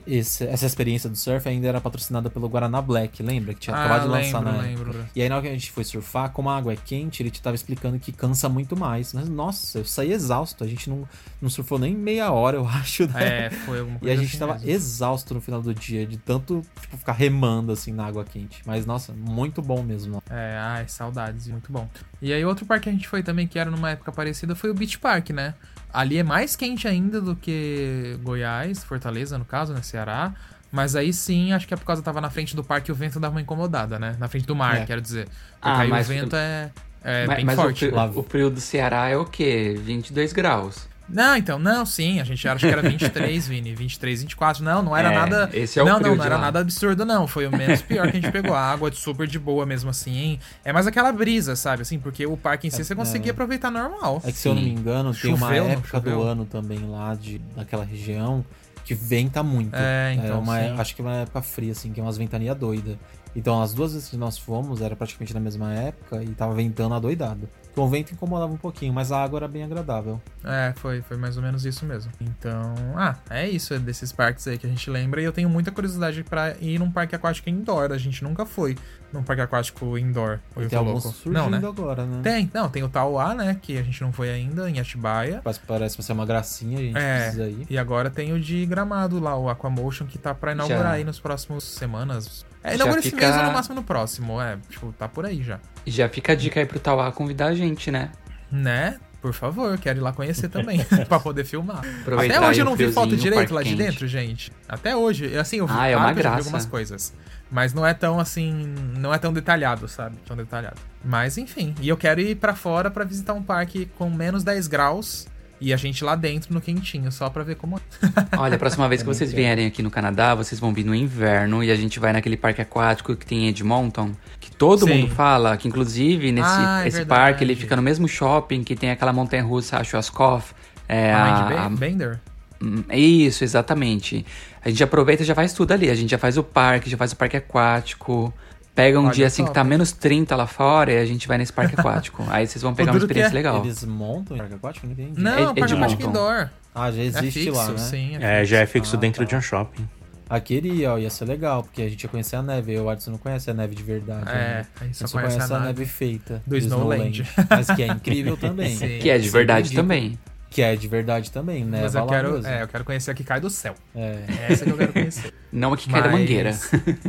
esse- essa experiência do surf ainda era patrocinada pelo Guaraná Black, lembra? Que tinha Ah, acabado de lançar lembro, na lembro. época. E aí na hora que a gente foi surfar, como a água é quente, ele te tava explicando que cansa muito mais. Mas, nossa, eu saí exausto. A gente não, não surfou nem meia hora, eu acho, né? É, foi alguma E coisa a gente assim tava mesmo. exausto no final do dia, de tanto tipo, ficar remando assim na água quente. Mas, nossa, muito bom mesmo. É, ai, saudades, muito bom. E aí outro parque que a gente foi também, que era numa época parecida, foi o Beach Park, né? Ali é mais quente ainda do que Goiás, Fortaleza, no caso, né? Ceará. Mas aí sim, acho que é por causa que tava na frente do parque e o vento dava uma incomodada, né? Na frente do mar, É. quero dizer. Porque Ah, aí mas- o vento é, é mas bem mas forte. O frio, o frio do Ceará é o quê? 22 graus. Não, então, não, sim, a gente acha que era 23, Vini, 23, 24. Não, não era É, nada. esse é o não, não, de não era lá. nada absurdo, não. Foi o menos pior que a gente pegou. A água é super de boa mesmo assim. É mais aquela brisa, sabe? Assim, porque o parque em si você conseguia aproveitar normal. É que se eu não me engano, tem uma Choveu, época do choveu? ano também lá de, daquela região que venta muito. É, então, uma, sim. acho que é uma época fria, assim, que é umas ventania doida. Então, as duas vezes que nós fomos, era praticamente na mesma época e tava ventando adoidado. Então, o vento incomodava um pouquinho, mas a água era bem agradável. É, foi, foi mais ou menos isso mesmo. Então, ah, é isso, é desses parques aí que a gente lembra. E eu tenho muita curiosidade pra ir num parque aquático indoor. A gente nunca foi num parque aquático indoor. Ou tem alguns surgindo Não, né? agora, né? Tem, não, tem o Tauá, né? Que a gente não foi ainda, em Atibaia. Mas parece ser uma gracinha, a gente É, precisa ir. e agora tem o de Gramado lá, o Aquamotion, que tá pra inaugurar Já. aí nos próximos semanas. É, inaugura esse fica- mês ou no máximo no próximo, é, tipo, tá por aí já. E já fica a dica aí pro Tauá convidar a gente, né? Né? Por favor, quero ir lá conhecer também, pra poder filmar. Aproveitar Até hoje eu não vi foto direito lá de quente. dentro, gente. Até hoje. Assim, eu vi, Ah, é uma graça. algumas coisas. Mas não é tão assim. Não é tão detalhado, sabe? Tão detalhado. Mas enfim. E eu quero ir pra fora pra visitar um parque com menos 10 graus. E a gente lá dentro no quentinho, só pra ver como é. Olha, a próxima vez que vocês vierem aqui no Canadá, vocês vão vir no inverno e a gente vai naquele parque aquático que tem em Edmonton, que todo Sim. mundo fala, que inclusive nesse Ah, é esse verdade. parque ele fica no mesmo shopping que tem aquela montanha russa, a Schwarzkopf. É, A a- Mind a- Bender? Hum, Isso, exatamente. A gente aproveita e já faz tudo ali. A gente já faz o parque, já faz o parque aquático. Pega um Olha dia assim só, que tá menos 30 lá fora e a gente vai nesse parque aquático. Aí vocês vão pegar uma experiência é- legal. Eles montam em parque aquático? Não entendi. Não, É- o parque Edmonton. aquático indoor. Ah, já É existe fixo, lá, né? sim. É, já é fixo Ah, dentro tá. de um shopping. Ah, queria, ó, ia ser legal, porque a gente ia conhecer a neve. Eu, Adson, não conhece a neve de verdade. É, né? a gente só A gente conhece a a neve. feita do Snowland. Mas que é incrível também. Sim. Que é de verdade digo também. Que é de verdade também, né? Mas eu quero, é, eu quero conhecer a que cai do céu. É. É essa que eu quero conhecer. Não a que cai da mangueira.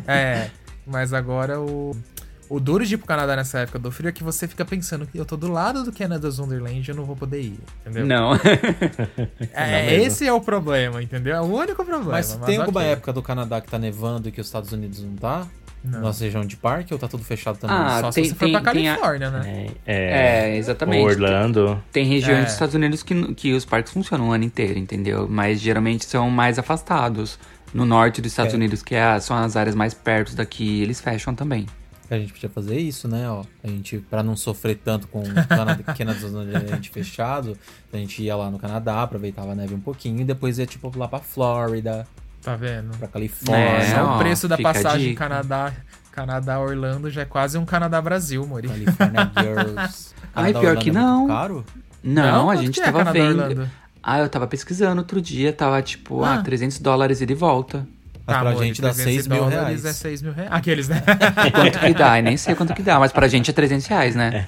É, mas agora o. O duro de ir pro Canadá nessa época do frio é que você fica pensando que eu tô do lado do Canada's Wonderland e eu não vou poder ir, entendeu? Não. É, mesmo. esse é o problema, entendeu? É o único problema. Mas tem alguma ok. época do Canadá que tá nevando e que os Estados Unidos não tá? Não. Nossa região de parque ou tá tudo fechado também? Ah, Só tem- se você for pra tem- tem a- Califórnia, né? É, é, É, exatamente. Orlando. Tem regiões É. dos Estados Unidos que, que os parques funcionam o ano inteiro, entendeu? Mas geralmente são mais afastados. No norte dos Estados É. Unidos, que é a- são as áreas mais perto daqui, eles fecham também. A gente podia fazer isso, né? Ó, a gente, pra não sofrer tanto com o Canadá, fechado, a gente ia lá no Canadá, aproveitava a neve um pouquinho e depois ia, tipo, lá pra Flórida, Tá vendo? pra Califórnia. É, Só ó, o preço da a passagem. Canadá, Canadá Orlando já é quase um Canadá Brasil, Mori. California Girls. Ai, pior Orlando que é não. muito caro? Não, a quanto gente que é tava Canadá vendo. Orlando? Ah, eu tava pesquisando outro dia, tava tipo, ah, Ah. 300 dólares ida e volta. Mas pra amor, gente dá 300 6 mil reais. É 6 mil reais. Aqueles, né? Quanto que dá? Eu nem sei quanto que dá, mas pra gente é 300 reais, né?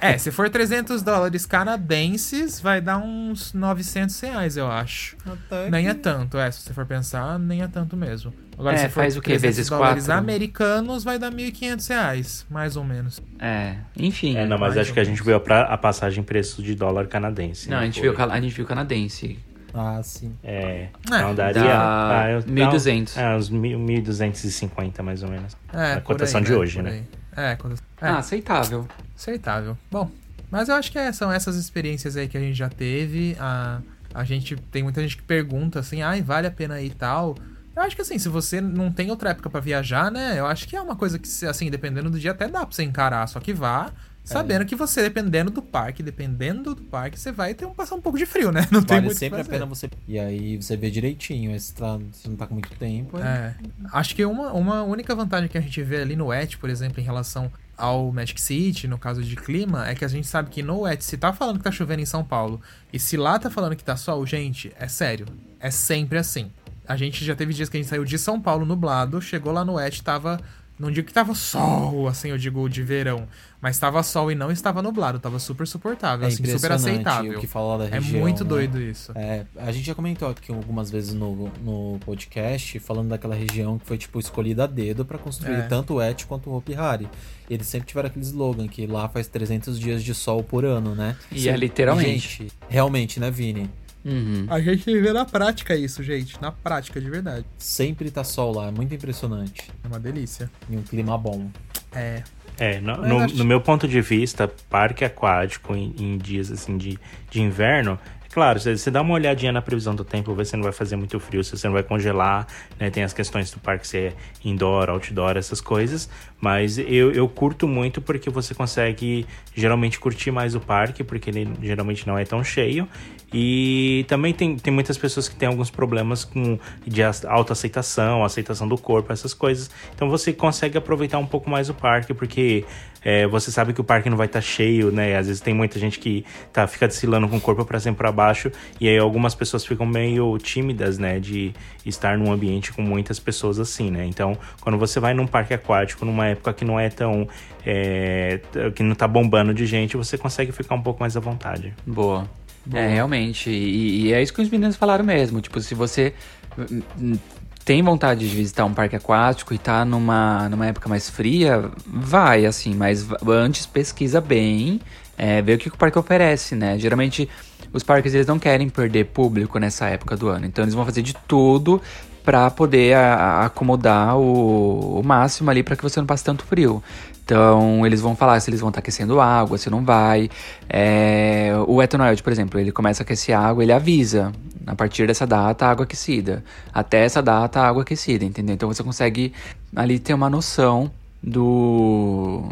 é, se for 300 dólares canadenses, vai dar uns 900 reais, eu acho. Até Nem que- é tanto, é. Se você for pensar, nem é tanto mesmo. Agora, É, se for faz o quê? 300 Vezes dólares quatro? americanos, vai dar 1.500 reais, mais ou menos. É, enfim. É, não, mas acho que a gente viu a, passagem preço de dólar canadense. Não, né? a gente, viu, cana- a gente viu canadense. Ah, sim. É, É, não daria. dá ah, eu- 1.200. dá- É, uns mil- 1.250 mais ou menos. É, A por cotação aí, de hoje, por né? É, cota- é, Ah, aceitável. aceitável. Bom, mas eu acho que é- são essas experiências aí que a gente já teve. A, a gente tem muita gente que pergunta assim, ai, vale a pena ir e tal. Eu acho que assim, se você não tem outra época pra viajar, né? Eu acho que é uma coisa que, assim, dependendo do dia, até dá pra você encarar. Só que vá sabendo que você, dependendo do parque, dependendo do parque, você vai ter um, passar um pouco de frio, né? Não tem Vale muito o que sempre a pena você. E aí você vê direitinho. Se, tá- se não tá com muito tempo. É. Acho que uma, uma única vantagem que a gente vê ali no ET, por exemplo, em relação ao Magic City, no caso de clima, é que a gente sabe que no ET, se tá falando que tá chovendo em São Paulo, e se lá tá falando que tá sol, gente, é sério. É sempre assim. A gente já teve dias que a gente saiu de São Paulo nublado, chegou lá no ET, tava. Não digo que tava sol, assim, eu digo de verão. Mas tava sol e não estava nublado. Tava super suportável, É assim, super impressionante aceitável. o que fala da É região, muito né? doido isso. É, a gente já comentou aqui algumas vezes no, no podcast, falando daquela região que foi, tipo, escolhida a dedo pra construir É. tanto o Et quanto o Hopi Hari. Eles sempre tiveram aquele slogan que lá faz 300 dias de sol por ano, né? E é literalmente. Gente, realmente, né, Vini? Uhum. A gente vê na prática isso, gente. Na prática, de verdade. Sempre tá sol lá, é muito impressionante. É uma delícia. E um clima bom. É. É, no, no- acho- no meu ponto de vista, parque aquático em, em dias assim de, de inverno, é claro, você, você dá uma olhadinha na previsão do tempo, ver se não vai fazer muito frio, se você não vai congelar, né? Tem as questões do parque ser indoor, outdoor, essas coisas. Mas eu, eu curto muito porque você consegue geralmente curtir mais o parque, porque ele geralmente não é tão cheio. E também tem, tem muitas pessoas que têm alguns problemas com de autoaceitação, aceitação do corpo, essas coisas. Então você consegue aproveitar um pouco mais o parque, porque é, você sabe que o parque não vai estar cheio, né? Às vezes tem muita gente que tá, fica desfilando com o corpo para cima e para baixo, e aí algumas pessoas ficam meio tímidas, né? De estar num ambiente com muitas pessoas assim, né? Então, quando você vai num parque aquático, numa época que não é tão. é, que não tá bombando de gente, você consegue ficar um pouco mais à vontade. Boa. É, realmente. E, e é isso que os meninos falaram mesmo. Tipo, se você hum, hum, tem vontade de visitar um parque aquático e tá numa, numa época mais fria, vai, assim. Mas antes pesquisa bem, é, vê o que o parque oferece, né? Geralmente, os parques eles não querem perder público nessa época do ano. Então, eles vão fazer de tudo para poder a- a- acomodar o, o máximo ali para que você não passe tanto frio. Então, eles vão falar se eles vão estar aquecendo água, se não vai. É, o Etanoid, por exemplo, ele começa a aquecer água, ele avisa. A partir dessa data, água aquecida. Até essa data, água aquecida, entendeu? Então, você consegue ali ter uma noção do...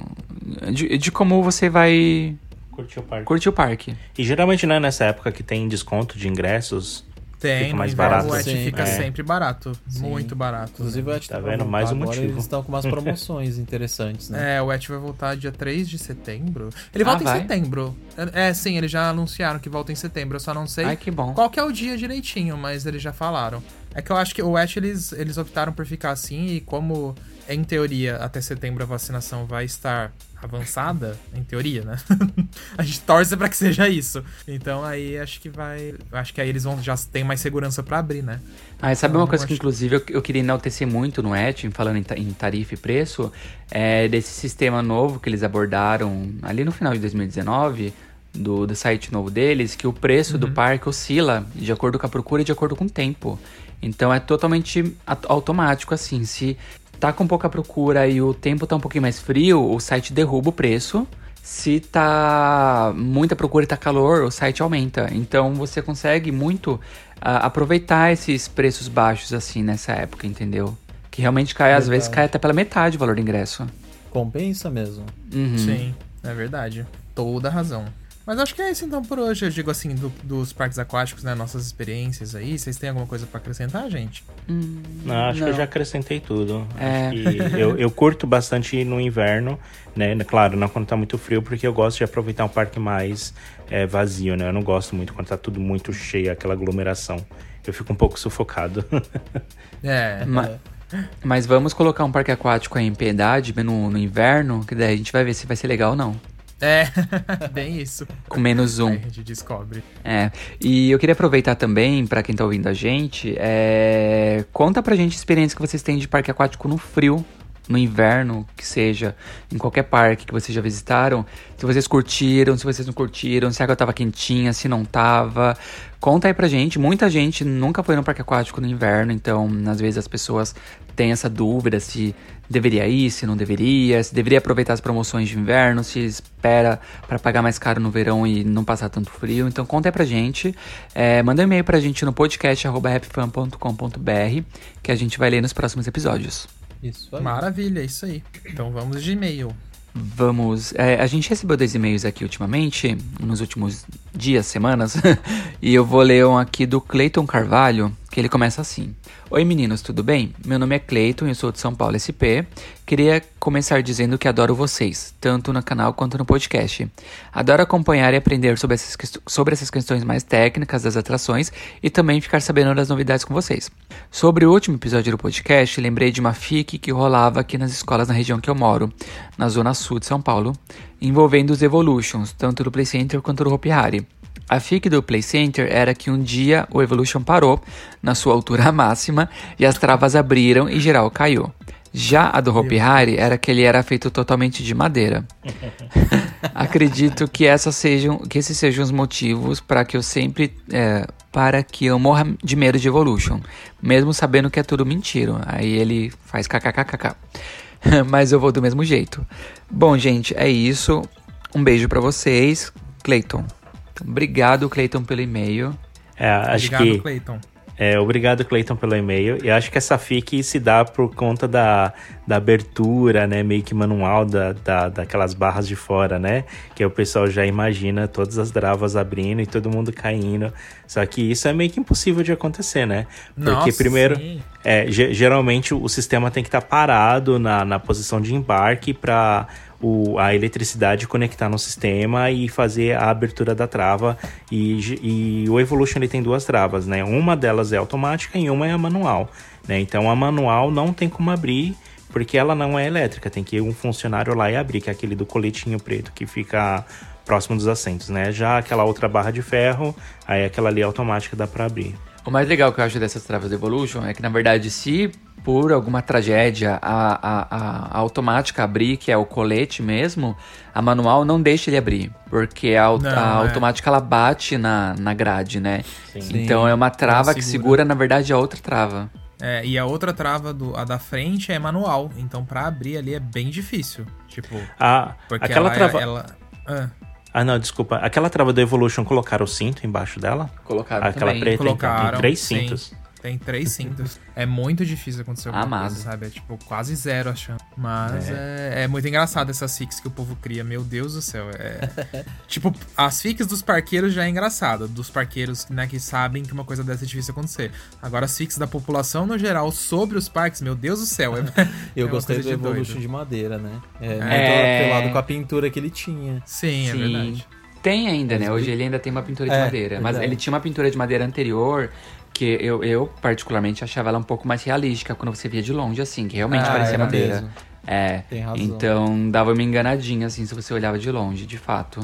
De, de como você vai Curtir o parque. curtir o parque. E geralmente não é nessa época que tem desconto de ingressos. Tem, Fica mais barato. o ET Sim, fica é. sempre barato. Sim. Muito barato. Inclusive, o Et Tá vendo? Mais um agora, motivo. Eles estão com umas promoções interessantes, né? É, o ET vai voltar dia 3 de setembro. Ele Ah, volta em vai? setembro. É, é, sim, eles já anunciaram que volta em setembro. Eu só não sei Ai, que bom. qual que é o dia direitinho, mas eles já falaram. É que eu acho que o ET eles, eles optaram por ficar assim e como, em teoria, até setembro a vacinação vai estar avançada, em teoria, né? a gente torce pra que seja isso. Então aí acho que vai. Acho que aí eles vão já tem mais segurança pra abrir, né? Ah, e sabe Então, uma coisa que, acho- inclusive, eu, eu queria enaltecer muito no Etim, falando em, em tarifa e preço, é desse sistema novo que eles abordaram ali no final de 2019, do, do site novo deles, que o preço Uhum. do parque oscila de acordo com a procura e de acordo com o tempo. Então é totalmente automático, assim. Se tá com pouca procura e o tempo tá um pouquinho mais frio, o site derruba o preço. Se tá muita procura e tá calor, o site aumenta. Então você consegue muito ah, aproveitar esses preços baixos assim nessa época, entendeu? Que realmente cai, às vezes cai até pela metade o valor do ingresso. Compensa mesmo. Uhum. Sim, é verdade. Toda razão. Mas acho que é isso então por hoje. Eu digo assim, do- dos parques aquáticos, né? Nossas experiências aí. Vocês têm alguma coisa pra acrescentar, gente? Não, acho que eu já acrescentei tudo. É. Acho que eu, eu curto bastante no inverno, né? Claro, não quando tá muito frio, porque eu gosto de aproveitar um parque mais é, vazio, né? Eu não gosto muito quando tá tudo muito cheio, aquela aglomeração. Eu fico um pouco sufocado. É. Ma- Mas vamos colocar um parque aquático aí em Piedade no, no inverno, que daí a gente vai ver se vai ser legal ou não. É, bem isso. Com menos um. Aí a gente descobre. É, e eu queria aproveitar também, pra quem tá ouvindo a gente, é, conta pra gente a experiência que vocês têm de parque aquático no frio, no inverno, que seja, em qualquer parque que vocês já visitaram. Se vocês curtiram, se vocês não curtiram, se a água tava quentinha, se não tava. Conta aí pra gente. Muita gente nunca foi no parque aquático no inverno, então às vezes as pessoas têm essa dúvida se deveria ir, se não deveria, se deveria aproveitar as promoções de inverno, se espera pra pagar mais caro no verão e não passar tanto frio. Então conta aí pra gente. É, manda um e-mail pra gente no podcast.rapfan.com.br que a gente vai ler nos próximos episódios. Isso aí. Maravilha, é isso aí. Então vamos de e-mail. Vamos. é, a gente recebeu dois e-mails aqui ultimamente, nos últimos dias, semanas, e eu vou ler um aqui do Cleiton Carvalho, que ele começa assim: Oi meninos, tudo bem? Meu nome é Cleiton e eu sou de São Paulo SP. Queria começar dizendo que adoro vocês, tanto no canal quanto no podcast. Adoro acompanhar e aprender sobre essas, sobre essas questões mais técnicas das atrações e também ficar sabendo das novidades com vocês. Sobre o último episódio do podcast, lembrei de uma FIC que rolava aqui nas escolas na região que eu moro, na zona sul de São Paulo, envolvendo os Evolutions, tanto do Play Center quanto do Hopi Hari. A FIC do Play Center era que um dia o Evolution parou na sua altura máxima e as travas abriram e geral caiu. Já a do Hopi Hari era que ele era feito totalmente de madeira. Acredito que, essas sejam, que esses sejam os motivos para que eu sempre. é, para que eu morra de medo de Evolution. Mesmo sabendo que é tudo mentira. Aí ele faz kkkk. Mas eu vou do mesmo jeito. Bom, gente, é isso. Um beijo pra vocês. Clayton. Obrigado, Clayton, pelo e-mail. É, acho Obrigado, que. Clayton. É, obrigado, Cleiton, pelo e-mail. E acho que essa FIC se dá por conta da, da abertura, né? Meio que manual da, da, daquelas barras de fora, né? Que o pessoal já imagina todas as travas abrindo e todo mundo caindo. Só que isso é meio que impossível de acontecer, né? Porque Nossa, primeiro. sim. É, ge- geralmente o sistema tem que estar parado na, na posição de embarque para a eletricidade conectar no sistema e fazer a abertura da trava. E, e o Evolution ele tem duas travas, né? Uma delas é automática e uma é a manual. Né? Então a manual não tem como abrir porque ela não é elétrica. Tem que ir um funcionário lá e abrir, que é aquele do coletinho preto que fica próximo dos assentos, né? Já aquela outra barra de ferro, aí aquela ali automática dá para abrir. O mais legal que eu acho dessas travas do Evolution é que, na verdade, se por alguma tragédia a, a, a- automática abrir, que é o colete mesmo, a manual não deixa ele abrir. Porque a, Não, a é. automática ela bate na, na grade, né? Sim. Então é uma trava Ela que segura. segura, na verdade, a outra trava. É, e a outra trava, do, a da frente, é manual. Então pra abrir ali é bem difícil. Tipo, Ah, porque aquela ela, trava. ela... Ah, Ah, não, desculpa. Aquela trava do Evolution colocaram o cinto embaixo dela? Colocaram Aquela também. preta, então. Colocaram, Tem três sim. Tem três cintos. É muito difícil acontecer alguma Amado. coisa, sabe? É tipo quase zero a chance. Mas é, é muito engraçado essas fics que o povo cria. Meu Deus do céu. É... tipo, as fics dos parqueiros já é engraçado. Dos parqueiros né, que sabem que uma coisa dessa é difícil acontecer. Agora, as fics da população no geral sobre os parques, meu Deus do céu. É... Eu é gostei do doido. Evolution de madeira, né? É, muito É. atrelado com a pintura que ele tinha. Sim, é Sim. verdade. Tem ainda, né? Hoje ele ainda tem uma pintura de É, madeira. Mas verdade. ele tinha uma pintura de madeira anterior que eu, eu, particularmente, achava ela um pouco mais realística quando você via de longe, assim, que realmente Ah, parecia madeira. mesmo. É. Tem razão. Então dava uma enganadinha, assim, se você olhava de longe, de fato.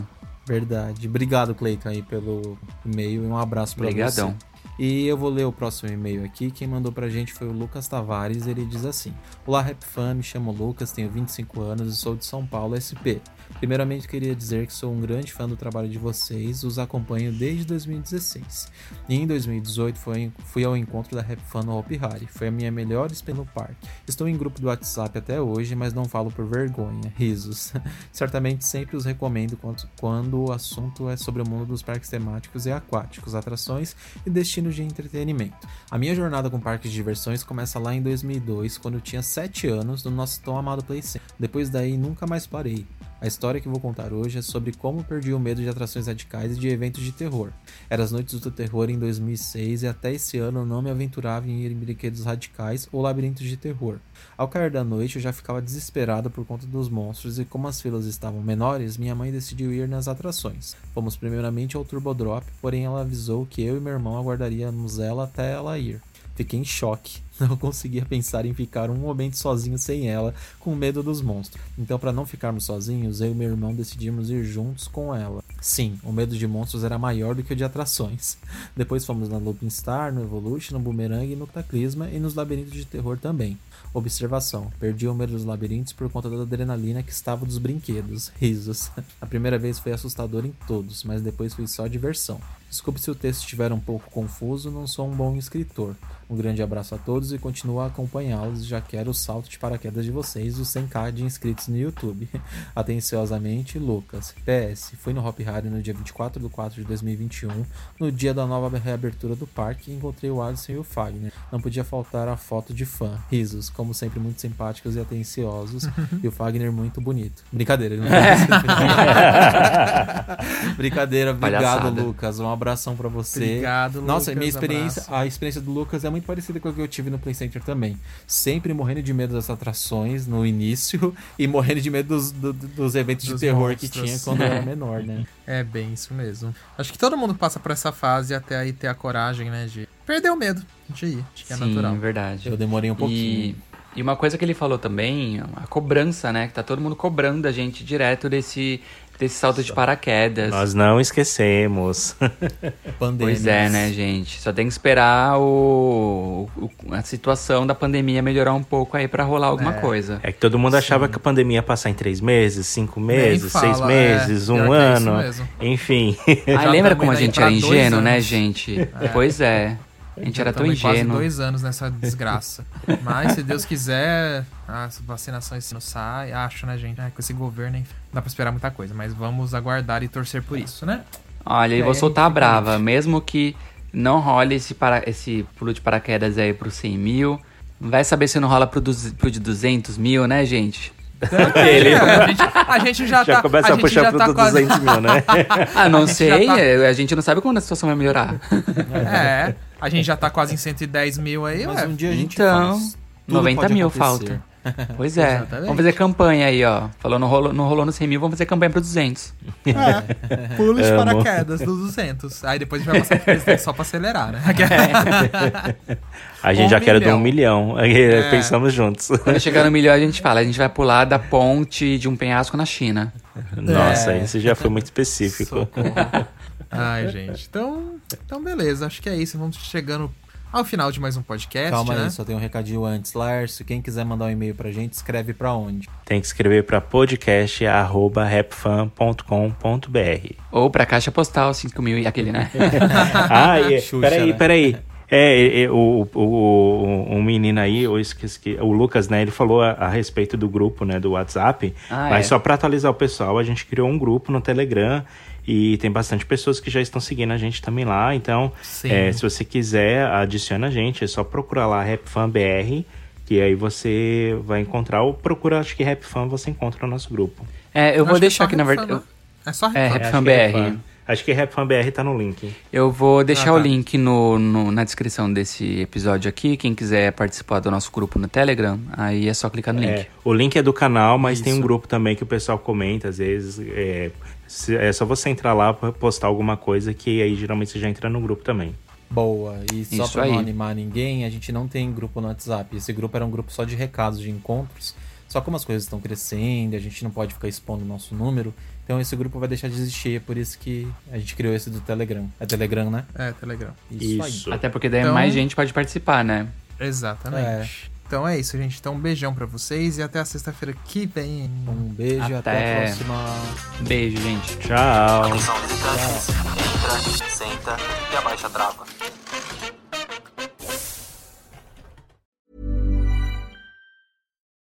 Verdade. Obrigado, Cleiton, aí pelo e-mail e um abraço pra Obrigadão. você. E eu vou ler o próximo e-mail aqui. Quem mandou pra gente foi o Lucas Tavares. Ele diz assim: Olá, Rap Fan, me chamo Lucas, tenho 25 anos e sou de São Paulo, SP. Primeiramente, queria dizer que sou um grande fã do trabalho de vocês, os acompanho desde 2016. E em 2018 foi- fui ao encontro da Rap Fan no Hopi Hari. Foi a minha melhor experiência no parque. Estou em grupo do WhatsApp até hoje, mas não falo por vergonha. Risos. Certamente sempre os recomendo quando, quando o assunto é sobre o mundo dos parques temáticos e aquáticos, atrações e destinos de entretenimento. A minha jornada com parques de diversões começa lá em 2002, quando eu tinha 7 anos, no nosso tão amado Play Center. Depois daí, nunca mais parei. A história que vou contar hoje é sobre como perdi o medo de atrações radicais e de eventos de terror. Era as noites do terror em 2006 e até esse ano eu não me aventurava em ir em brinquedos radicais ou labirintos de terror. Ao cair da noite eu já ficava desesperada por conta dos monstros e como as filas estavam menores, minha mãe decidiu ir nas atrações. Fomos primeiramente ao Turbo Drop, porém ela avisou que eu e meu irmão aguardaríamos ela até ela ir. Fiquei em choque. Não conseguia pensar em ficar um momento sozinho sem ela, com medo dos monstros. Então, para não ficarmos sozinhos, eu e meu irmão decidimos ir juntos com ela. Sim, o medo de monstros era maior do que o de atrações. Depois fomos na Looping Star, no Evolution, no Boomerang no Cataclisma e nos labirintos de terror também. Observação: perdi o medo dos labirintos por conta da adrenalina que estava dos brinquedos. Risos. A primeira vez foi assustador em todos, mas depois foi só diversão. Desculpe se o texto estiver um pouco confuso, não sou um bom escritor. Um grande abraço a todos e continuo a acompanhá-los. Já quero o salto de paraquedas de vocês, os 100k de inscritos no YouTube. Atenciosamente, Lucas. PS, fui no Hop Harry no dia 24 de 4 de 2021, no dia da nova reabertura do parque, e encontrei o Alisson e o Fagner. Não podia faltar a foto de fã. Risos, como sempre, muito simpáticos e atenciosos. e o Fagner muito bonito. Brincadeira, ele não Brincadeira, obrigado, Palhaçada. Lucas. Um abração pra você. Obrigado, Nossa, Lucas, minha experiência, abraço. a experiência do Lucas é muito parecida com a que eu tive no Play Center também. Sempre morrendo de medo das atrações no início e morrendo de medo dos, do- dos eventos Dos de terror que monstros. tinha quando eu era menor, né? É bem isso mesmo. Acho que todo mundo passa por essa fase até aí ter a coragem, né, de perder o medo de ir. Acho que é Sim, natural. verdade. Eu demorei um pouquinho. E, e uma coisa que ele falou também, a cobrança, né? Que tá todo mundo cobrando a gente direto desse, desse salto de paraquedas. Nós não esquecemos. Pandemia. Pois é, né, gente? Só tem que esperar o, o- a situação da pandemia melhorar um pouco aí pra rolar alguma coisa. É que todo mundo achava que a pandemia ia passar em três meses, cinco meses, fala, seis meses, é. um Pior que é isso ano. mesmo. Enfim. Ah, lembra como a gente era ingênuo, né, gente? Pois é. A gente era tão em quase ingênuo. dois anos nessa desgraça. Mas, se Deus quiser, as vacinações não saem. Acho, né, gente? Ai, com esse governo, enfim, não dá pra esperar muita coisa. Mas vamos aguardar e torcer por isso, né? Olha, e É, vou soltar a brava. Mesmo que não role esse, para, esse pulo de paraquedas aí pro 100 mil, vai saber se não rola pro, duz- pro de 200 mil, né, gente? Ele É, a, gente, a gente já, já tá. começa a a, gente puxar já pro tá quase. 200 mil, né? Ah, não sei. já tá- é, A gente não sabe quando a situação vai melhorar. É, a gente já tá quase em 110 mil aí, Mas ué. um dia a gente Então, faz. Tudo 90 pode mil acontecer. falta. Pois é. Exatamente. Vamos fazer campanha aí, ó. Falou, não rolou, não rolou no 100 mil, vamos fazer campanha pro 200. É, pulo de paraquedas do 200. Aí depois a gente vai passar pro presidente só pra acelerar, né? A gente Um já quer de um milhão. É. pensamos juntos. Quando chegar no milhão, a gente fala, a gente vai pular da ponte de um penhasco na China. Nossa, É. esse já foi muito específico. Ai, gente. Então, então, beleza. Acho que é isso. Vamos chegando ao final de mais um podcast, Calma né? aí, só tem um recadinho antes. Lárcio, quem quiser mandar um e-mail pra gente, escreve pra onde? Tem que escrever para podcast.rapfan.com.br. Ou pra caixa postal, 5 mil e aquele, né? Ah, e, Xuxa, peraí, né? peraí. É, é, o, o, o, um menino aí, eu esqueci, que- o Lucas, né, ele falou a, a respeito do grupo, né, do WhatsApp, Ah, mas é. só para atualizar o pessoal, a gente criou um grupo no Telegram e tem bastante pessoas que já estão seguindo a gente também lá, então, é, se você quiser, adiciona a gente, é só procurar lá RapFanBR, que aí você vai encontrar, ou procura, acho que RapFan, você encontra o nosso grupo. É, eu vou acho é deixar aqui, na verdade. Eu- né? É só É, Rap Rap Acho Fan que é RapFanBR tá no link. Eu vou deixar Ah, o tá. link no, no- na descrição desse episódio aqui. Quem quiser participar do nosso grupo no Telegram, aí é só clicar no link. É, o link é do canal, mas tem um Isso. grupo também que o pessoal comenta, às vezes. É, se- é só você entrar lá pra postar alguma coisa que aí geralmente você já entra no grupo também. Boa. E só Isso pra aí. não animar ninguém, a gente não tem grupo no WhatsApp. Esse grupo era um grupo só de recados, de encontros. Só como as coisas estão crescendo, a gente não pode ficar expondo o nosso número. Então esse grupo vai deixar de existir, é por isso que a gente criou esse do Telegram. É Telegram, né? É, Telegram. Isso, Isso. Até porque daí Então- mais gente pode participar, né? Exatamente. Então é isso, gente. Então um beijão pra vocês e até a sexta-feira que vem. Um beijo e até, Até. a próxima. Beijo, gente. Tchau! Atenção visitantes, entra, senta e abaixa a trava.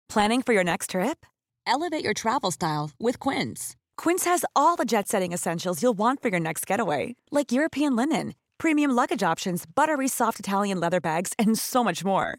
Planning for your next trip? Elevate your travel style with Quince. Quince has all the jet setting essentials you'll want for your next getaway, like European linen, premium luggage options, buttery soft Italian leather bags, and so much more.